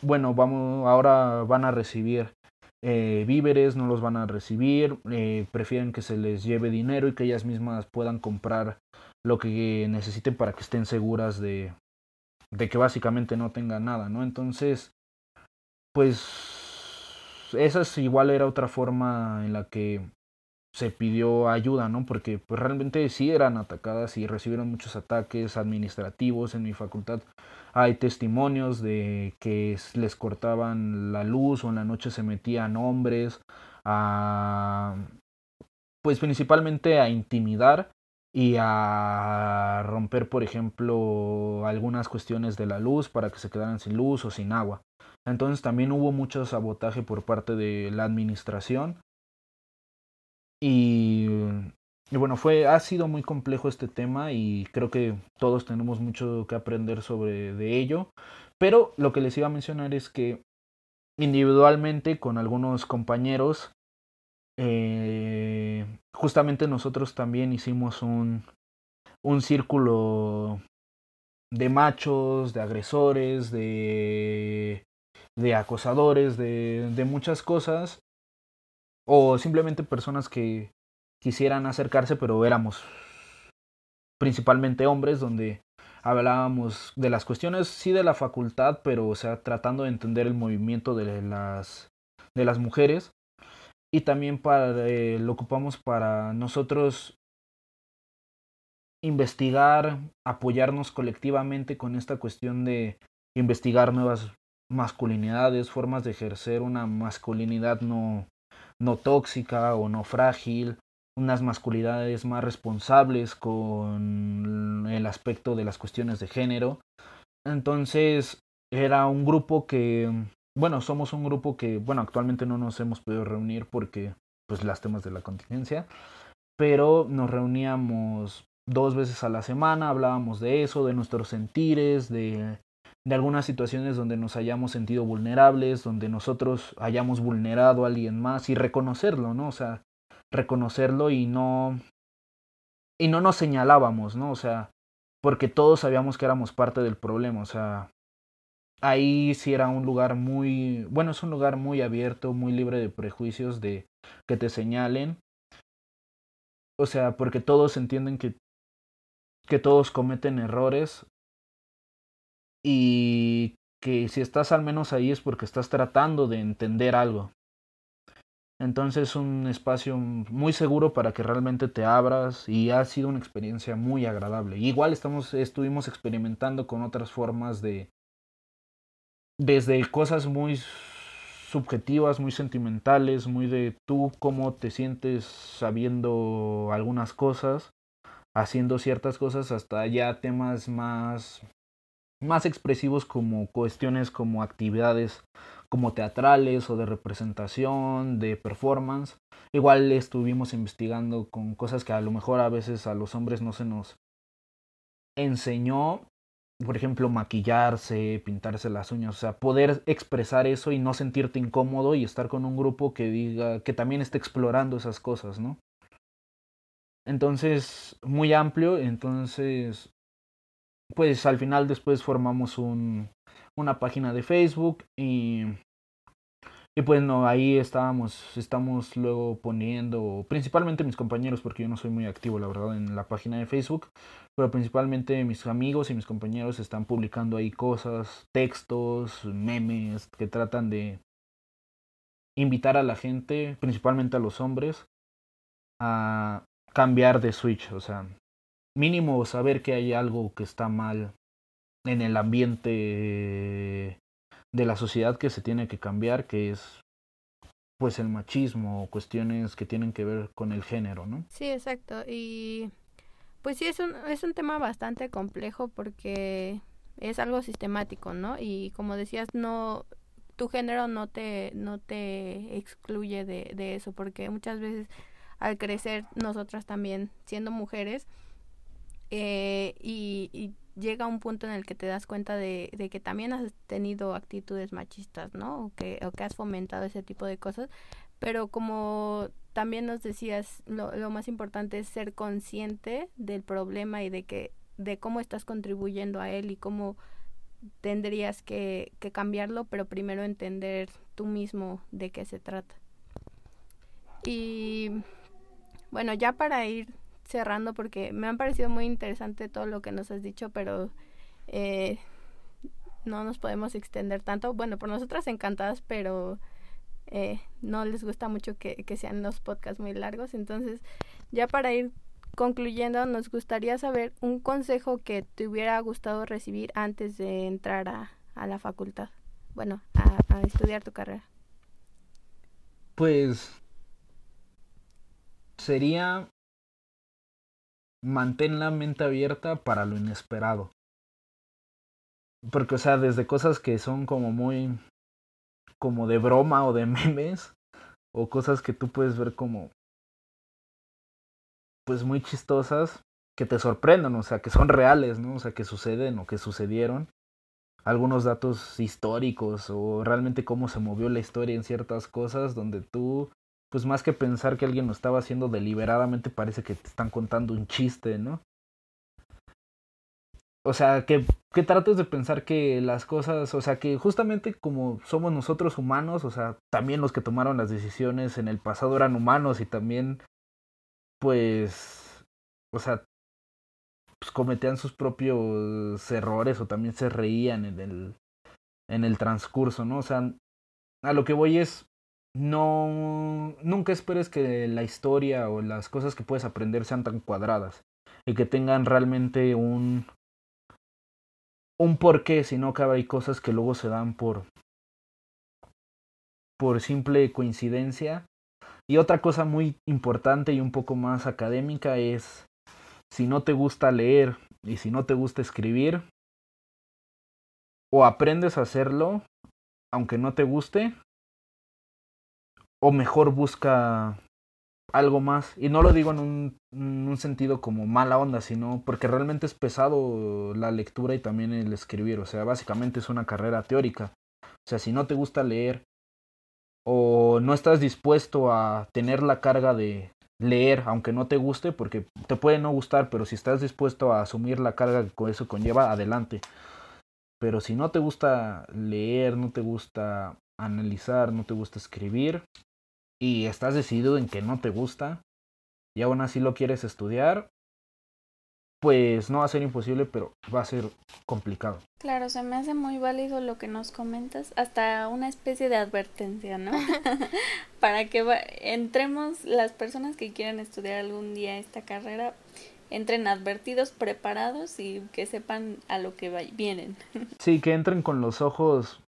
bueno, vamos, ahora van a recibir eh, víveres, no los van a recibir, eh, prefieren que se les lleve dinero y que ellas mismas puedan comprar lo que necesiten para que estén seguras de, de que básicamente no tengan nada, ¿no? Entonces, pues esa es igual era otra forma en la que se pidió ayuda, ¿no? Porque pues realmente sí eran atacadas y recibieron muchos ataques administrativos en mi facultad. Hay testimonios de que les cortaban la luz o en la noche se metían hombres pues principalmente a intimidar y a romper, por ejemplo, algunas cuestiones de la luz para que se quedaran sin luz o sin agua. Entonces también hubo mucho sabotaje por parte de la administración. Y, bueno, fue, ha sido muy complejo este tema y creo que todos tenemos mucho que aprender sobre de ello. Pero lo que les iba a mencionar es que individualmente con algunos compañeros, eh, justamente nosotros también hicimos un, un círculo de machos, de agresores, de de acosadores, de, de muchas cosas, o simplemente personas que quisieran acercarse, pero éramos principalmente hombres, donde hablábamos de las cuestiones, sí de la facultad, pero o sea, tratando de entender el movimiento de las, de las mujeres. Y también para, eh, lo ocupamos para nosotros investigar, apoyarnos colectivamente con esta cuestión de investigar nuevas masculinidades, formas de ejercer una masculinidad no, no tóxica o no frágil, unas masculinidades más responsables con el aspecto de las cuestiones de género. Entonces era un grupo que, bueno, somos un grupo que, bueno, actualmente no nos hemos podido reunir porque, pues, las temas de la contingencia, pero nos reuníamos dos veces a la semana, hablábamos de eso, de nuestros sentires, de de algunas situaciones donde nos hayamos sentido vulnerables, donde nosotros hayamos vulnerado a alguien más y reconocerlo, ¿no? O sea, reconocerlo y no y no nos señalábamos, ¿no? O sea, porque todos sabíamos que éramos parte del problema, o sea, ahí sí era un lugar muy, bueno, es un lugar muy abierto, muy libre de prejuicios de que te señalen. O sea, porque todos entienden que que todos cometen errores y que si estás al menos ahí es porque estás tratando de entender algo. Entonces es un espacio muy seguro para que realmente te abras y ha sido una experiencia muy agradable. Igual estamos, estuvimos experimentando con otras formas de, desde cosas muy subjetivas, muy sentimentales, muy de tú cómo te sientes sabiendo algunas cosas, haciendo ciertas cosas, hasta ya temas más más expresivos como cuestiones como actividades como teatrales o de representación, de performance. Igual estuvimos investigando con cosas que a lo mejor a veces a los hombres no se nos enseñó, por ejemplo, maquillarse, pintarse las uñas, o sea, poder expresar eso y no sentirte incómodo y estar con un grupo que diga que también esté explorando esas cosas, ¿no? Entonces, muy amplio, entonces pues al final después formamos un, una página de Facebook y, y pues no, ahí estábamos, estamos luego poniendo, principalmente mis compañeros, porque yo no soy muy activo, la verdad, en la página de Facebook, pero principalmente mis amigos y mis compañeros están publicando ahí cosas, textos, memes que tratan de invitar a la gente, principalmente a los hombres, a cambiar de switch, o sea, mínimo saber que hay algo que está mal en el ambiente de la sociedad que se tiene que cambiar, que es pues el machismo, cuestiones que tienen que ver con el género, ¿no? Sí, exacto. Y pues sí, es un, es un tema bastante complejo porque es algo sistemático, ¿no? Y como decías, no tu género no te no te excluye de, de eso porque muchas veces al crecer nosotras también siendo mujeres eh, y, llega un punto en el que te das cuenta de, que también has tenido actitudes machistas, ¿no? O que, o que has fomentado ese tipo de cosas. Pero como también nos decías, lo, lo más importante es ser consciente del problema y de que de cómo estás contribuyendo a él y cómo tendrías que, que cambiarlo, pero primero entender tú mismo de qué se trata. Y bueno, ya para ir cerrando porque me han parecido muy interesante todo lo que nos has dicho, pero eh, no nos podemos extender tanto. Bueno, por nosotras encantadas, pero eh, no les gusta mucho que, que sean los podcasts muy largos. Entonces, ya para ir concluyendo, nos gustaría saber un consejo que te hubiera gustado recibir antes de entrar a, a la facultad. Bueno, a, a estudiar tu carrera. Pues sería mantén la mente abierta para lo inesperado. Porque, o sea, desde cosas que son como muy. como de broma o de [LAUGHS] memes, o cosas que tú puedes ver como. pues muy chistosas, que te sorprendan, o sea, que son reales, ¿no? O sea, que suceden o que sucedieron. Algunos datos históricos o realmente cómo se movió la historia en ciertas cosas donde tú pues más que pensar que alguien lo estaba haciendo deliberadamente, parece que te están contando un chiste, ¿no? O sea, que, que trates de pensar que las cosas, o sea, que justamente como somos nosotros humanos, o sea, también los que tomaron las decisiones en el pasado eran humanos y también, pues, o sea, pues cometían sus propios errores o también se reían en el, en el transcurso, ¿no? O sea, a lo que voy es, no nunca esperes que la historia o las cosas que puedes aprender sean tan cuadradas y que tengan realmente un un porqué, sino que hay cosas que luego se dan por por simple coincidencia. Y otra cosa muy importante y un poco más académica es si no te gusta leer y si no te gusta escribir o aprendes a hacerlo aunque no te guste o mejor busca algo más. Y no lo digo en un, sentido como mala onda, sino porque realmente es pesado la lectura y también el escribir. O sea, básicamente es una carrera teórica. O sea, si no te gusta leer o no estás dispuesto a tener la carga de leer, aunque no te guste, porque te puede no gustar, pero si estás dispuesto a asumir la carga que eso conlleva, adelante. Pero si no te gusta leer, no te gusta analizar, no te gusta escribir, y estás decidido en que no te gusta y aún así lo quieres estudiar, pues no va a ser imposible, pero va a ser complicado. Claro, se me hace muy válido lo que nos comentas, hasta una especie de advertencia, ¿no? [LAUGHS] [LAUGHS] Para que entremos las personas que quieran estudiar algún día esta carrera, entren advertidos, preparados y que sepan a lo que vienen. [LAUGHS] sí, que entren con los ojos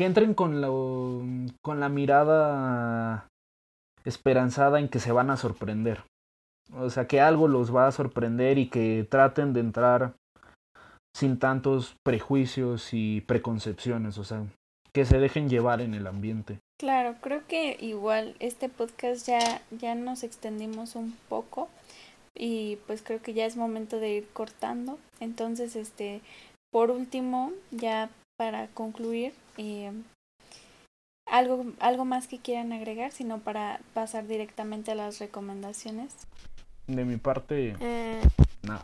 que entren con, lo, con la mirada esperanzada en que se van a sorprender. O sea, que algo los va a sorprender y que traten de entrar sin tantos prejuicios y preconcepciones. O sea, que se dejen llevar en el ambiente. Claro, creo que igual este podcast ya, ya nos extendimos un poco y pues creo que ya es momento de ir cortando. Entonces, este, por último, ya para concluir, eh, algo, algo más que quieran agregar, sino para pasar directamente a las recomendaciones. De mi parte, Eh, nada.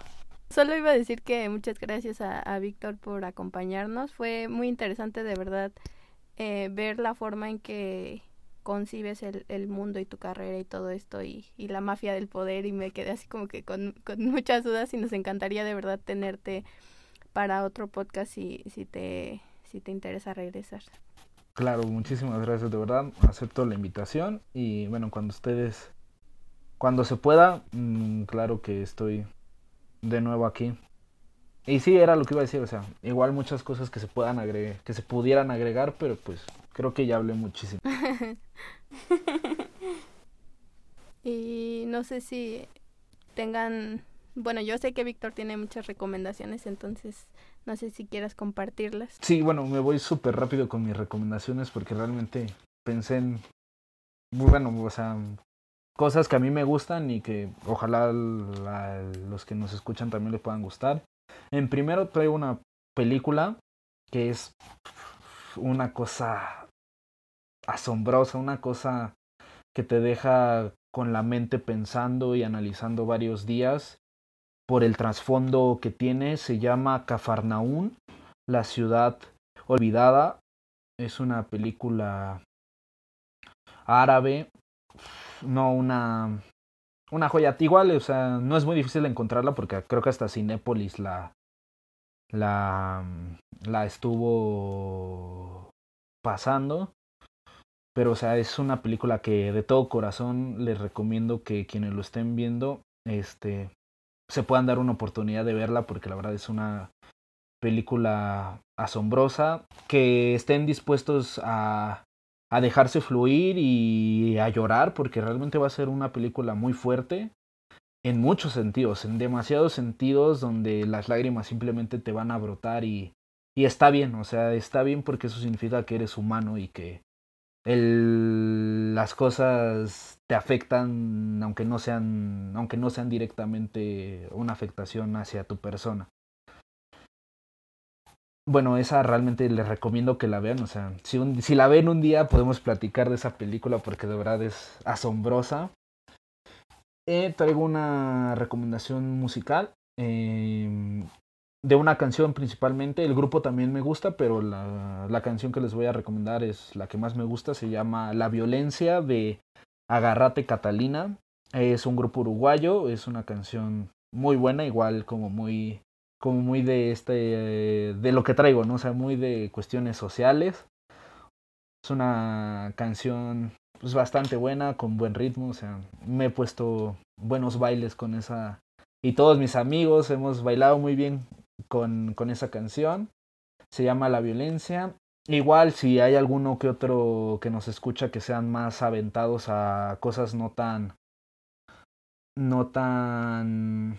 Solo iba a decir que muchas gracias a, a Víctor por acompañarnos. Fue muy interesante de verdad eh, ver la forma en que concibes el, el mundo y tu carrera y todo esto y, y la mafia del poder y me quedé así como que con, con muchas dudas y nos encantaría de verdad tenerte para otro podcast si, si, te, si te interesa regresar. Claro, muchísimas gracias, de verdad. Acepto la invitación y bueno, cuando ustedes, cuando se pueda, mm, claro que estoy de nuevo aquí. Y sí, era lo que iba a decir, o sea, igual muchas cosas que se puedan agregar, que se pudieran agregar, pero pues creo que ya hablé muchísimo. [LAUGHS] Y no sé si tengan, bueno, yo sé que Víctor tiene muchas recomendaciones, entonces no sé si quieras compartirlas. Sí, bueno, me voy súper rápido con mis recomendaciones porque realmente pensé en, bueno, o sea, cosas que a mí me gustan y que ojalá los que nos escuchan también les puedan gustar. En primero traigo una película que es una cosa asombrosa, una cosa que te deja con la mente pensando y analizando varios días por el trasfondo que tiene. Se llama Cafarnaún, la ciudad olvidada. Es una película árabe, no una una joya igual, o sea, no es muy difícil encontrarla porque creo que hasta Cinépolis la la la estuvo pasando. Pero, o sea, es una película que de todo corazón les recomiendo que quienes lo estén viendo, este, se puedan dar una oportunidad de verla porque la verdad es una película asombrosa, que estén dispuestos a, a dejarse fluir y a llorar porque realmente va a ser una película muy fuerte en muchos sentidos, en demasiados sentidos donde las lágrimas simplemente te van a brotar y, y está bien, o sea, está bien porque eso significa que eres humano y que las cosas te afectan aunque no sean aunque no sean directamente una afectación hacia tu persona. Bueno esa realmente les recomiendo que la vean o sea si, si la ven un día podemos platicar de esa película porque de verdad es asombrosa. Eh, traigo una recomendación musical eh, de una canción principalmente. El grupo también me gusta, pero la, la, canción que les voy a recomendar es la que más me gusta. Se llama La Violencia de Agarrate Catalina. Es un grupo uruguayo, es una canción muy buena, igual como muy como muy de este de lo que traigo, ¿no? O sea, muy de cuestiones sociales. Es una canción pues bastante buena, con buen ritmo, o sea, me he puesto buenos bailes con esa y todos mis amigos hemos bailado muy bien con, con esa canción. Se llama La Violencia. Igual si hay alguno que otro que nos escucha que sean más aventados a cosas no tan no tan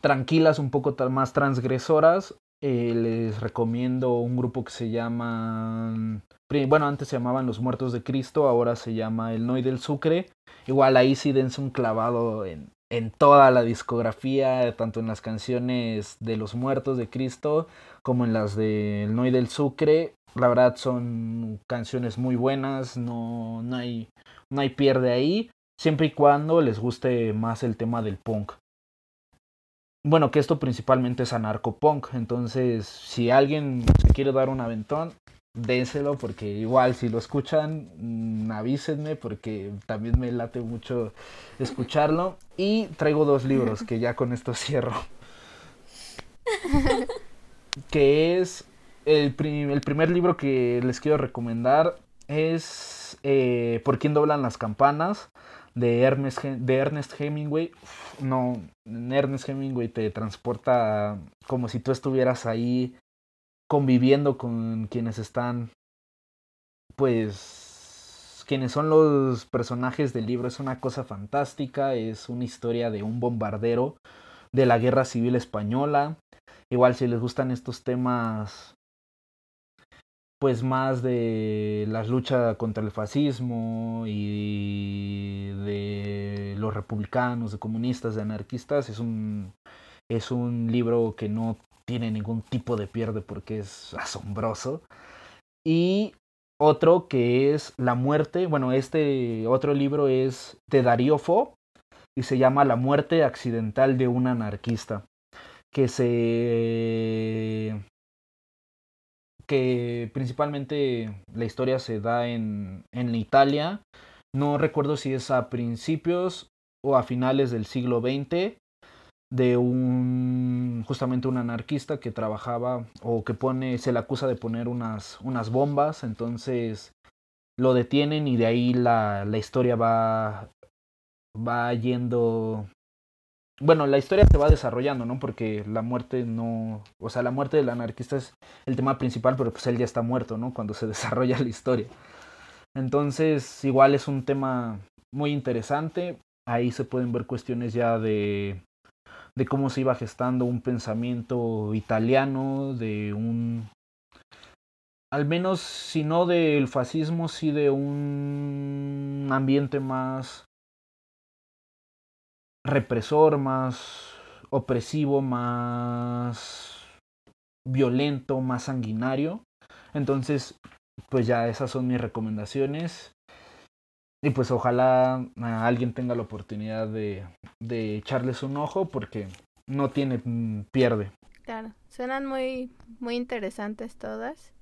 tranquilas, un poco más transgresoras, eh, les recomiendo un grupo que se llama bueno, antes se llamaban Los Muertos de Cristo, ahora se llama El Noy del Sucre. Igual ahí sí dense un clavado en, en toda la discografía, tanto en las canciones de Los Muertos de Cristo como en las de El Noy del Sucre. La verdad son canciones muy buenas, no, no, hay, no hay pierde ahí, siempre y cuando les guste más el tema del punk. Bueno, que esto principalmente es anarcopunk, entonces si alguien se quiere dar un aventón, déselo porque igual si lo escuchan mmm, avísenme porque también me late mucho escucharlo. Y traigo dos libros que ya con esto [LAUGHS] cierro. Que es el, el primer libro que les quiero recomendar es eh, por quién doblan las campanas de de Ernest Hemingway. No Ernest Hemingway te transporta como si tú estuvieras ahí conviviendo con quienes están, pues, quienes son los personajes del libro. Es una cosa fantástica, es una historia de un bombardero de la Guerra Civil Española. Igual si les gustan estos temas pues más de la lucha contra el fascismo y de los republicanos, de comunistas, de anarquistas. Es un, es un libro que no tiene ningún tipo de pierde porque es asombroso. Y otro que es La muerte, bueno, este otro libro es de Darío Fo y se llama La muerte accidental de un anarquista, que se que principalmente la historia se da en, en Italia. No recuerdo si es a principios o a finales del siglo XX de un justamente un anarquista que trabajaba o que pone se le acusa de poner unas unas bombas entonces lo detienen y de ahí la, la historia va va yendo bueno, la historia se va desarrollando, ¿no? Porque la muerte no, o sea, la muerte del anarquista es el tema principal, pero pues él ya está muerto, ¿no? Cuando se [LAUGHS] desarrolla la historia. Entonces, igual es un tema muy interesante. Ahí se pueden ver cuestiones ya de de cómo se iba gestando un pensamiento italiano, de un al menos si no del fascismo, sí de un ambiente más represor, más opresivo, más violento, más sanguinario. Entonces, pues ya esas son mis recomendaciones. Y pues ojalá alguien tenga la oportunidad de, de echarles un ojo porque no tiene mm, pierde. Claro, suenan muy, muy interesantes todas.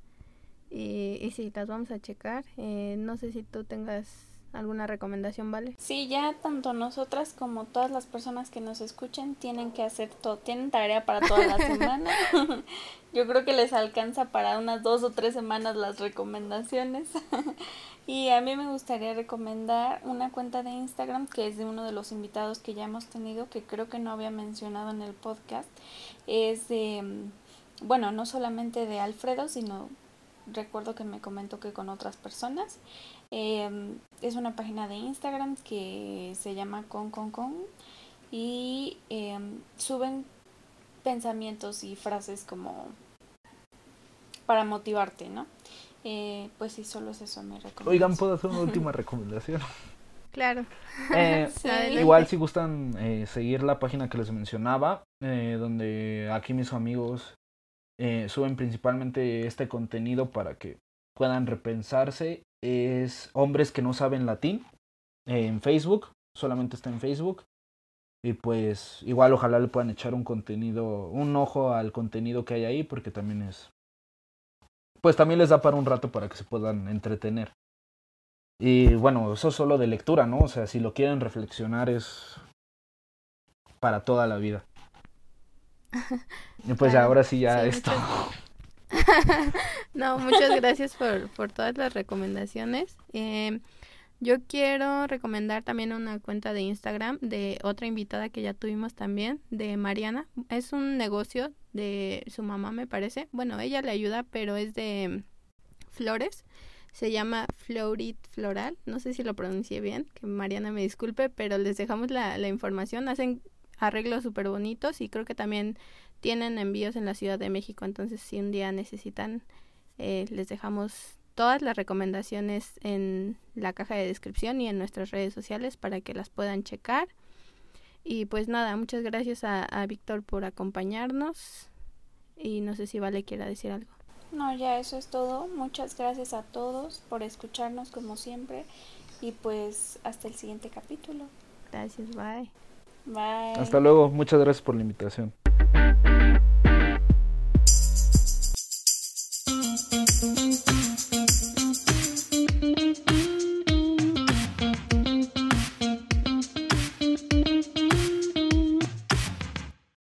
Y, y sí, las vamos a checar. Eh, no sé si tú tengas ¿Alguna recomendación, vale? Sí, ya tanto nosotras como todas las personas que nos escuchen tienen que hacer todo, tienen tarea para toda la [LAUGHS] semana. Yo creo que les alcanza para unas dos o tres semanas las recomendaciones. Y a mí me gustaría recomendar una cuenta de Instagram que es de uno de los invitados que ya hemos tenido, que creo que no había mencionado en el podcast. Es de, bueno, no solamente de Alfredo, sino recuerdo que me comentó que con otras personas. Em, es una página de Instagram que se llama Con Con Con y em, suben pensamientos y frases como para motivarte, ¿no? Eh, pues sí, solo es eso mi recomendación. Oigan, ¿puedo hacer una última recomendación? [LAUGHS] Claro. Eh, [LAUGHS] igual si gustan eh, seguir la página que les mencionaba, donde aquí mis amigos suben principalmente este contenido para que puedan repensarse es Hombres que no saben latín en Facebook, solamente está en Facebook. Y pues igual ojalá le puedan echar un contenido, un ojo al contenido que hay ahí porque también es... Pues también les da para un rato para que se puedan entretener. Y bueno, eso es solo de lectura, ¿no? O sea, si lo quieren reflexionar es para toda la vida. [LAUGHS] Y pues ahora sí ya esto. [LAUGHS] no, muchas gracias por, por todas las recomendaciones. Eh, yo quiero recomendar también una cuenta de Instagram de otra invitada que ya tuvimos también, de Mariana. Es un negocio de su mamá, me parece. Bueno, ella le ayuda, pero es de flores. Se llama Florit Floral. No sé si lo pronuncié bien, que Mariana me disculpe, pero les dejamos la, información. Hacen arreglos súper bonitos y creo que también tienen envíos en la Ciudad de México, entonces si un día necesitan, eh, les dejamos todas las recomendaciones en la caja de descripción y en nuestras redes sociales para que las puedan checar. Y pues nada, muchas gracias a, a Víctor por acompañarnos y no sé si Vale quiera decir algo. No, ya eso es todo. Muchas gracias a todos por escucharnos como siempre y pues hasta el siguiente capítulo. Gracias, bye. Bye. Hasta luego, muchas gracias por la invitación.